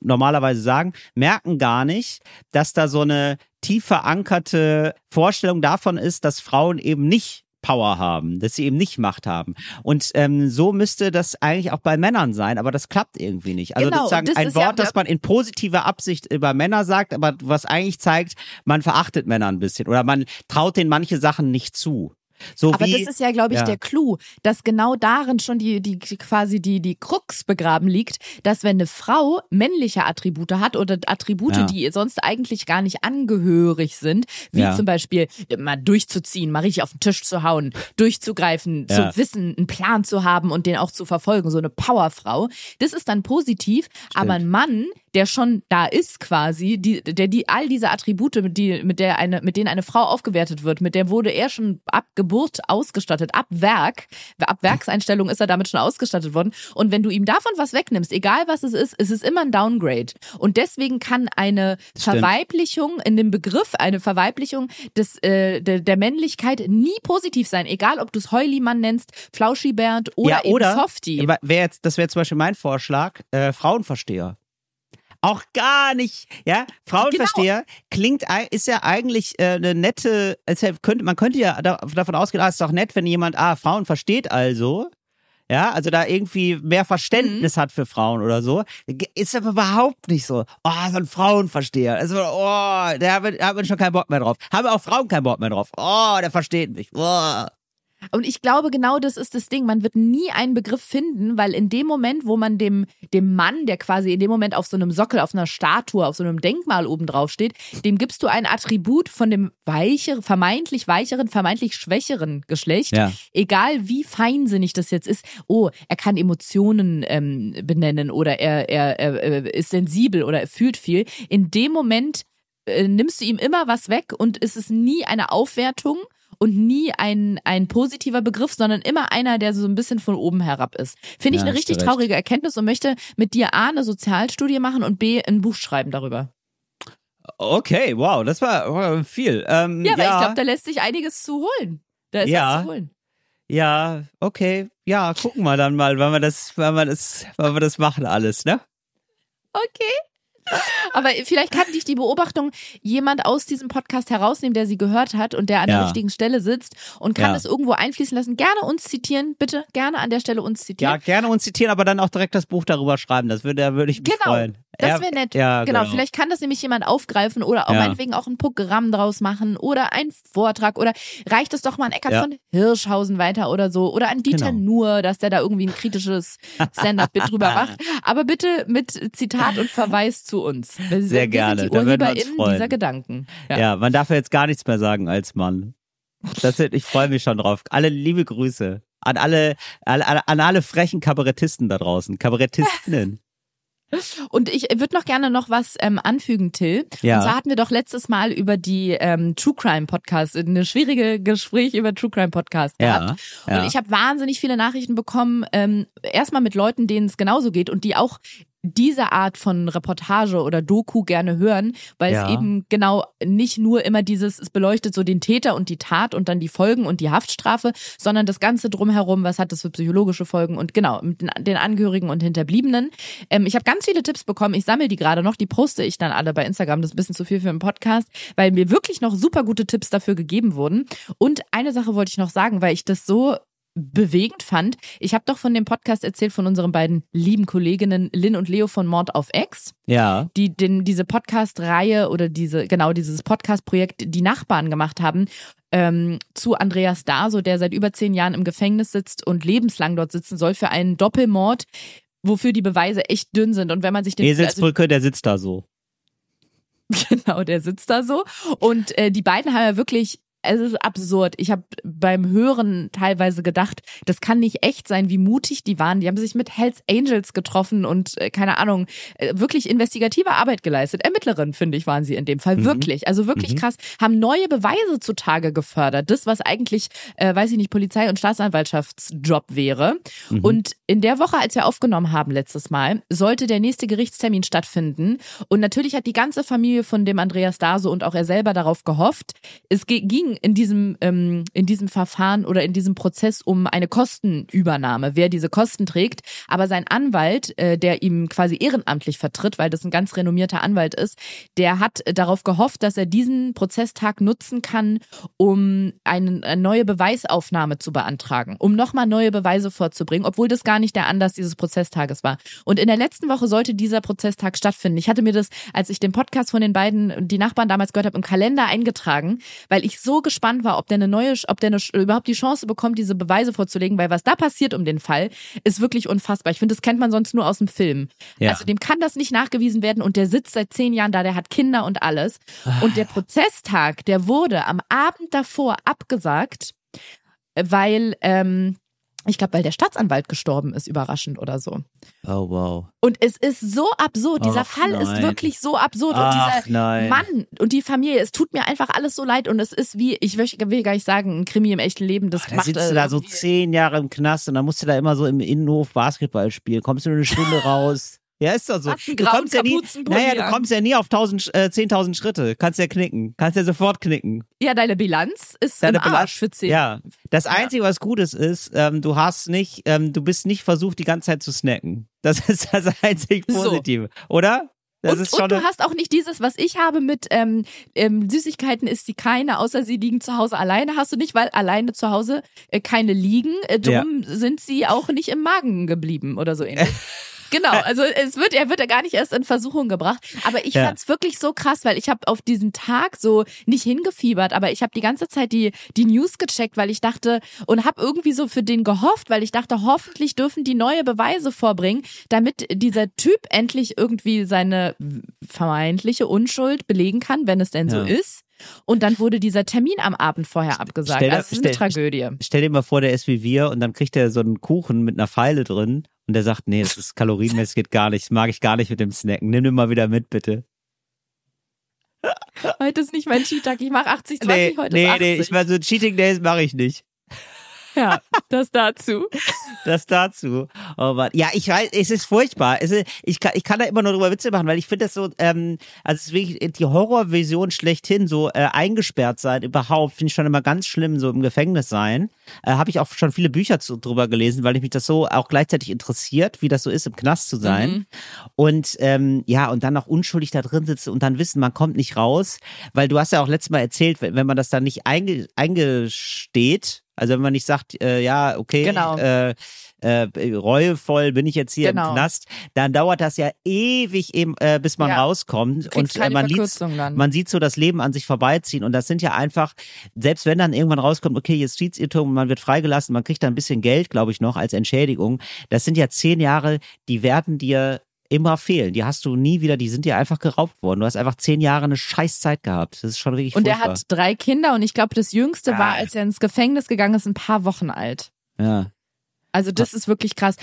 normalerweise sagen, merken gar nicht, dass da so eine tief verankerte Vorstellung davon ist, dass Frauen eben nicht Power haben, dass sie eben nicht Macht haben. Und ähm, so müsste das eigentlich auch bei Männern sein, aber das klappt irgendwie nicht. Also Genau, sozusagen das ein ist ja- Wort, das man in positiver Absicht über Männer sagt, aber was eigentlich zeigt, man verachtet Männer ein bisschen oder man traut denen manche Sachen nicht zu. So Aber wie, das ist ja, glaube ich, ja. der Clou, dass genau darin schon die, die quasi die, die Krux begraben liegt, dass wenn eine Frau männliche Attribute hat oder Attribute, Ja. die ihr sonst eigentlich gar nicht angehörig sind, wie Ja. zum Beispiel mal durchzuziehen, mal richtig auf den Tisch zu hauen, durchzugreifen, zu wissen, einen Plan zu haben und den auch zu verfolgen, so eine Powerfrau, das ist dann positiv, aber ein Mann, der schon da ist quasi, die, der die all diese Attribute, mit, die, mit, der eine, mit denen eine Frau aufgewertet wird, mit der wurde er schon ab Geburt ausgestattet, ab Werk, ab Werkseinstellung ist er damit schon ausgestattet worden. Und wenn du ihm davon was wegnimmst, egal was es ist, es ist immer ein Downgrade. Und deswegen kann eine Stimmt. Verweiblichung in dem Begriff, eine Verweiblichung des, äh, der, der Männlichkeit nie positiv sein, egal ob du es Heulimann nennst, Flauschibert oder, ja, oder eben Softie. Wär jetzt, das wäre zum Beispiel mein Vorschlag, äh, Frauenversteher. Auch gar nicht, ja. Frauenversteher klingt, ei- ist ja eigentlich äh, eine nette, es wär- könnte, man könnte ja da, davon ausgehen, ah, ist doch nett, wenn jemand, ah, Frauen versteht also. Ja, also da irgendwie mehr Mhm. Verständnis hat für Frauen oder so. Ist aber überhaupt nicht so. Oh, so ein Frauenversteher. Also, oh, da hat man schon keinen Bock mehr drauf. Haben auch Frauen keinen Bock mehr drauf. Oh, der versteht mich. Oh. Und ich glaube, genau das ist das Ding. Man wird nie einen Begriff finden, weil in dem Moment, wo man dem, dem Mann, der quasi in dem Moment auf so einem Sockel, auf einer Statue, auf so einem Denkmal oben drauf steht, dem gibst du ein Attribut von dem weicheren, vermeintlich weicheren, vermeintlich schwächeren Geschlecht. Ja. Egal wie feinsinnig das jetzt ist. Oh, er kann Emotionen ähm, benennen oder er, er, er äh, ist sensibel oder er fühlt viel. In dem Moment äh, nimmst du ihm immer was weg und es ist nie eine Aufwertung und nie ein, ein positiver Begriff, sondern immer einer, der so ein bisschen von oben herab ist. Finde ich Ja, eine richtig recht. traurige Erkenntnis und möchte mit dir A, eine Sozialstudie machen und B, ein Buch schreiben darüber. Okay, wow, das war viel. Ähm, Ja, aber ich glaube, da lässt sich einiges zu holen. Da ist Ja. was zu holen. Ja, okay. Ja, gucken wir dann mal, wann wir das, wann wir das, wann wir das machen alles, ne? Okay. Aber vielleicht kann dich die Beobachtung jemand aus diesem Podcast herausnehmen, der sie gehört hat und der an Ja. der richtigen Stelle sitzt und kann Ja. es irgendwo einfließen lassen. Gerne uns zitieren, bitte. Gerne an der Stelle uns Ja, zitieren. gerne uns zitieren, aber dann auch direkt das Buch darüber schreiben. Das würde, da würde ich mich Genau, freuen. Das wäre nett. Ja, genau. vielleicht kann das nämlich jemand aufgreifen oder auch Ja. meinetwegen auch ein Programm draus machen oder ein Vortrag oder reicht es doch mal an Eckart Ja. von Hirschhausen weiter oder so oder an Dieter Genau. Nuhr, dass der da irgendwie ein kritisches Stand-up-Bit drüber macht. Aber bitte mit Zitat und Verweis zu uns. Wir, Sehr wir gerne, sind die UrheberInnen dieser Gedanken. Ja. Ja. man darf ja jetzt gar nichts mehr sagen als Mann. Das, ich freue mich schon drauf. Alle liebe Grüße an alle, alle, an alle frechen Kabarettisten da draußen. Kabarettistinnen. Und ich würde noch gerne noch was ähm, anfügen, Till. Ja. Und zwar hatten wir doch letztes Mal über die ähm, True Crime Podcast, eine schwierige Gespräch über True Crime Podcast gehabt. Ja, ja. Und ich habe wahnsinnig viele Nachrichten bekommen, ähm, erstmal mit Leuten, denen es genauso geht und die auch diese Art von Reportage oder Doku gerne hören, weil Ja. es eben genau nicht nur immer dieses, es beleuchtet so den Täter und die Tat und dann die Folgen und die Haftstrafe, sondern das Ganze drumherum, was hat das für psychologische Folgen und genau, mit den, den Angehörigen und Hinterbliebenen. Ähm, ich habe ganz viele Tipps bekommen, ich sammle die gerade noch, die poste ich dann alle bei Instagram, das ist ein bisschen zu viel für einen Podcast, weil mir wirklich noch super gute Tipps dafür gegeben wurden. Und eine Sache wollte ich noch sagen, weil ich das so bewegend fand. Ich habe doch von dem Podcast erzählt von unseren beiden lieben Kolleginnen Lynn und Leo von Mord auf Ex, ja. die den, diese Podcast-Reihe oder diese, genau dieses Podcast-Projekt Die Nachbarn gemacht haben, ähm, zu Andreas Daso, der seit über zehn Jahren im Gefängnis sitzt und lebenslang dort sitzen soll für einen Doppelmord, wofür die Beweise echt dünn sind. Und wenn man sich den also Eselsbrücke, der sitzt da so. Genau, der sitzt da so. Und äh, die beiden haben ja wirklich, es ist absurd. Ich habe beim Hören teilweise gedacht, das kann nicht echt sein, wie mutig die waren. Die haben sich mit Hells Angels getroffen und äh, keine Ahnung, äh, wirklich investigative Arbeit geleistet. Ermittlerin, finde ich, waren sie in dem Fall. Mhm. Wirklich. Also wirklich Mhm. krass. Haben neue Beweise zutage gefördert. Das, was eigentlich, äh, weiß ich nicht, Polizei- und Staatsanwaltschaftsjob wäre. Mhm. Und in der Woche, als wir aufgenommen haben letztes Mal, sollte der nächste Gerichtstermin stattfinden. Und natürlich hat die ganze Familie von dem Andreas Daso und auch er selber darauf gehofft. Es ge- in diesem, ähm, in diesem Verfahren oder in diesem Prozess um eine Kostenübernahme, wer diese Kosten trägt. Aber sein Anwalt, äh, der ihm quasi ehrenamtlich vertritt, weil das ein ganz renommierter Anwalt ist, der hat darauf gehofft, dass er diesen Prozesstag nutzen kann, um einen, eine neue Beweisaufnahme zu beantragen, um nochmal neue Beweise vorzubringen, obwohl das gar nicht der Anlass dieses Prozesstages war. Und in der letzten Woche sollte dieser Prozesstag stattfinden. Ich hatte mir das, als ich den Podcast von den beiden, die Nachbarn damals gehört habe, im Kalender eingetragen, weil ich so gespannt war, ob der eine neue, ob der eine, überhaupt die Chance bekommt, diese Beweise vorzulegen, weil was da passiert um den Fall, ist wirklich unfassbar. Ich finde, das kennt man sonst nur aus dem Film. Ja. Also dem kann das nicht nachgewiesen werden und der sitzt seit zehn Jahren da, der hat Kinder und alles. Und der Prozesstag, der wurde am Abend davor abgesagt, weil, ähm, ich glaube, weil der Staatsanwalt gestorben ist, überraschend oder so. Oh, wow. Und es ist so absurd. Dieser Ach, Fall ist nein. wirklich so absurd. Ach, und dieser nein. Mann und die Familie, es tut mir einfach alles so leid. Und es ist wie, ich will gar nicht sagen, ein Krimi im echten Leben. Das Da macht sitzt du äh, da so zehn Jahre im Knast und dann musst du da immer so im Innenhof Basketball spielen. Kommst du nur eine Stunde raus. Ja, ist doch so. Du kommst ja nie, naja, du kommst ja nie auf 1000, äh, 10.000 Schritte. Kannst ja knicken. Kannst ja sofort knicken. Ja, deine Bilanz ist Deine im Arsch für zehn. Ja. Das Einzige, was gut ist, ist, ähm, du hast nicht, ähm, du bist nicht versucht, die ganze Zeit zu snacken. Das ist das einzig So. Positive. Oder? Das und, ist und du hast auch nicht dieses, was ich habe mit ähm, ähm, Süßigkeiten isst sie keine, außer sie liegen zu Hause alleine. Hast du nicht, weil alleine zu Hause äh, keine liegen. Äh, drum sind sie auch nicht im Magen geblieben oder so ähnlich. Genau, also es wird, er wird ja gar nicht erst in Versuchung gebracht. Aber ich Ja. fand's wirklich so krass, weil ich habe auf diesen Tag so nicht hingefiebert, aber ich habe die ganze Zeit die die News gecheckt, weil ich dachte und habe irgendwie so für den gehofft, weil ich dachte, hoffentlich dürfen die neue Beweise vorbringen, damit dieser Typ endlich irgendwie seine vermeintliche Unschuld belegen kann, wenn es denn so Ja. ist. Und dann wurde dieser Termin am Abend vorher abgesagt. stell das ist eine stell- Tragödie. Stell dir mal vor, der ist wie wir und dann kriegt er so einen Kuchen mit einer Pfeile drin und der sagt, nee, das ist kalorienmäßig, geht gar nicht, das mag ich gar nicht mit dem Snacken. Nimm den mal wieder mit, bitte. Heute ist nicht mein Cheat-Tag, ich mache 80, 20, Nee, heute nee, ist 80. nee, ich meine, so Cheating Days mache ich nicht. Ja, das dazu. Das dazu. Oh Mann. Ja, ich weiß, es ist furchtbar. Es ist, ich, kann, ich kann da immer nur drüber Witze machen, weil ich finde das so, ähm, also es ist wirklich die Horrorvision schlechthin, so äh, eingesperrt sein überhaupt, finde ich schon immer ganz schlimm, so im Gefängnis sein. Äh, Habe ich auch schon viele Bücher zu, drüber gelesen, weil ich mich das so auch gleichzeitig interessiert, wie das so ist, im Knast zu sein. Mhm. Und ähm, ja, und dann noch unschuldig da drin sitzen und dann wissen, man kommt nicht raus, weil du hast ja auch letztes Mal erzählt, wenn, wenn man das dann nicht einge, eingesteht, also wenn man nicht sagt, äh, ja, okay, Genau. äh, äh, reuevoll bin ich jetzt hier Genau. im Knast, dann dauert das ja ewig eben, äh, bis man Ja. rauskommt und äh, man, man sieht so das Leben an sich vorbeiziehen und das sind ja einfach, selbst wenn dann irgendwann rauskommt, okay, Justizirrtum, man wird freigelassen, man kriegt dann ein bisschen Geld, glaube ich, noch als Entschädigung, das sind ja zehn Jahre, die werden dir immer fehlen. Die hast du nie wieder, die sind dir einfach geraubt worden. Du hast einfach zehn Jahre eine Scheißzeit gehabt. Das ist schon wirklich Und er furchtbar. hat drei Kinder und ich glaube, das jüngste war, Ah. als er ins Gefängnis gegangen ist, ein paar Wochen alt. ja. Also das ist wirklich krass.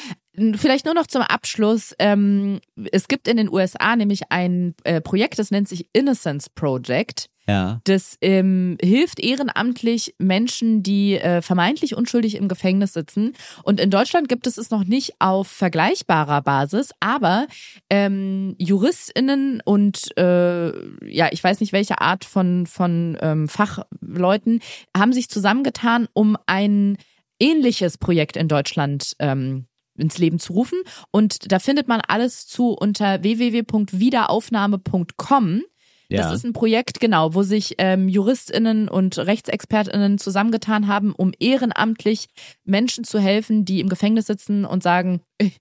Vielleicht nur noch zum Abschluss. Ähm, es gibt in den USA nämlich ein äh, Projekt, das nennt sich Innocence Project. Ja. Das ähm, hilft ehrenamtlich Menschen, die äh, vermeintlich unschuldig im Gefängnis sitzen. Und in Deutschland gibt es es noch nicht auf vergleichbarer Basis, aber ähm, JuristInnen und äh, ja, ich weiß nicht welche Art von, von ähm, Fachleuten haben sich zusammengetan, um ein ähnliches Projekt in Deutschland ähm, ins Leben zu rufen. Und da findet man alles zu unter www.wiederaufnahme.com. Das Ja. ist ein Projekt, genau, wo sich ähm, JuristInnen und RechtsexpertInnen zusammengetan haben, um ehrenamtlich Menschen zu helfen, die im Gefängnis sitzen und sagen, "Eh,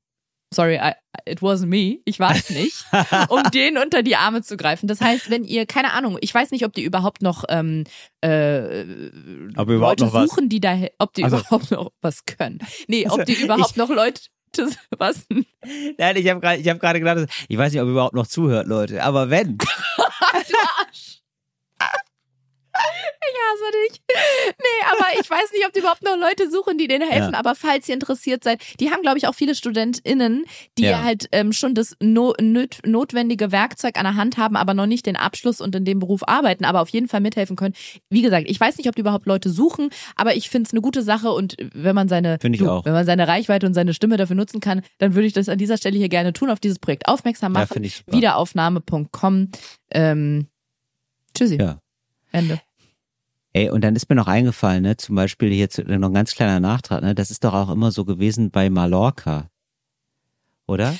sorry, I, it wasn't me, ich war es nicht, um denen unter die Arme zu greifen. Das heißt, wenn ihr, keine Ahnung, ich weiß nicht, ob die überhaupt noch ähm, äh, Aber überhaupt Leute noch was. suchen, die da, ob die Also- überhaupt noch was können. Nee, ob Also, die überhaupt ich- noch Leute, was? Nein, ich habe gerade ich hab gerade gedacht, ich weiß nicht, ob ihr überhaupt noch zuhört, Leute. Aber wenn. Ich hasse dich. Nee, aber ich weiß nicht, ob die überhaupt noch Leute suchen, die denen helfen. Ja. Aber falls ihr interessiert seid, die haben, glaube ich, auch viele StudentInnen, die Ja. halt ähm, schon das no nöt notwendige Werkzeug an der Hand haben, aber noch nicht den Abschluss und in dem Beruf arbeiten, aber auf jeden Fall mithelfen können. Wie gesagt, ich weiß nicht, ob die überhaupt Leute suchen, aber ich finde es eine gute Sache und wenn man seine, ich du, wenn man seine Reichweite und seine Stimme dafür nutzen kann, dann würde ich das an dieser Stelle hier gerne tun, auf dieses Projekt aufmerksam Ja, machen. ich super. Wiederaufnahme.com. Ähm, tschüssi. Ja. Ende. Ey, und dann ist mir noch eingefallen, ne, zum Beispiel hier zu, noch ein ganz kleiner Nachtrag, ne, das ist doch auch immer so gewesen bei Mallorca. Oder?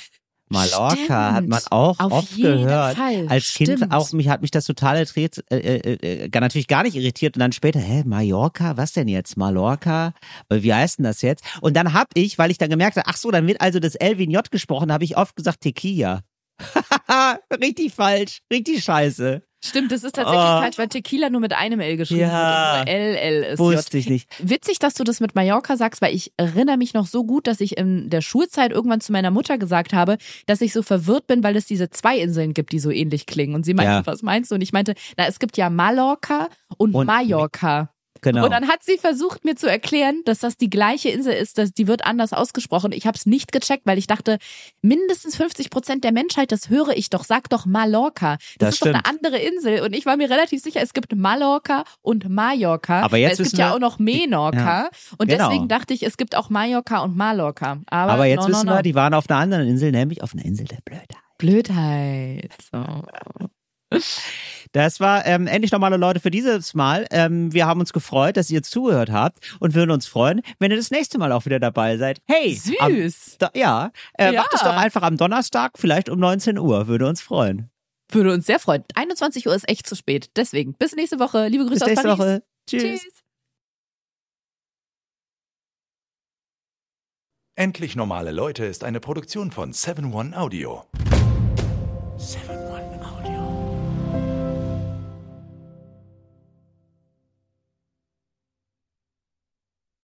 Mallorca Stimmt. hat man auch Auf oft gehört. Fall. Als Kind Stimmt. auch, mich hat mich das total irritiert, äh, äh, äh, gar- natürlich gar nicht irritiert und dann später, hä, Mallorca, was denn jetzt? Mallorca? Äh, Wie heißt denn das jetzt? Und dann hab ich, weil ich dann gemerkt habe, ach so, dann wird also das J gesprochen, habe ich oft gesagt Tequila. richtig falsch, richtig scheiße. Stimmt, das ist tatsächlich Oh. falsch, weil Tequila nur mit einem L geschrieben Ja. wird LL ist. Wusste ich nicht. Witzig, dass du das mit Mallorca sagst, weil ich erinnere mich noch so gut, dass ich in der Schulzeit irgendwann zu meiner Mutter gesagt habe, dass ich so verwirrt bin, weil es diese zwei Inseln gibt, die so ähnlich klingen. Und sie meinte, Ja. was meinst du? Und ich meinte, na, es gibt ja Mallorca und, Und- Mallorca. Genau. Und dann hat sie versucht, mir zu erklären, dass das die gleiche Insel ist, dass die wird anders ausgesprochen. Ich habe es nicht gecheckt, weil ich dachte, mindestens 50 Prozent der Menschheit, das höre ich doch, sag doch Mallorca. Das, Das ist doch eine stimmt. andere Insel. Und ich war mir relativ sicher, es gibt Mallorca und Mallorca. Aber jetzt es gibt ja auch noch Menorca. Und Genau. deswegen dachte ich, es gibt auch Mallorca und Mallorca. Aber, Aber jetzt no, no, wissen no. wir, die waren auf einer anderen Insel, nämlich auf einer Insel der Blödheit. Blödheit. So. Das war ähm, endlich normale Leute für dieses Mal. Ähm, wir haben uns gefreut, dass ihr jetzt zugehört habt und würden uns freuen, wenn ihr das nächste Mal auch wieder dabei seid. Hey, am, Süß. da, ja, äh, Ja. macht es doch einfach am Donnerstag, vielleicht um 19 Uhr, würde uns freuen. Würde uns sehr freuen. 21 Uhr ist echt zu spät. Deswegen, bis nächste Woche. Liebe Grüße Bis nächste aus Paris. Woche. Tschüss. Tschüss. Endlich normale Leute ist eine Produktion von 7-One Audio. 7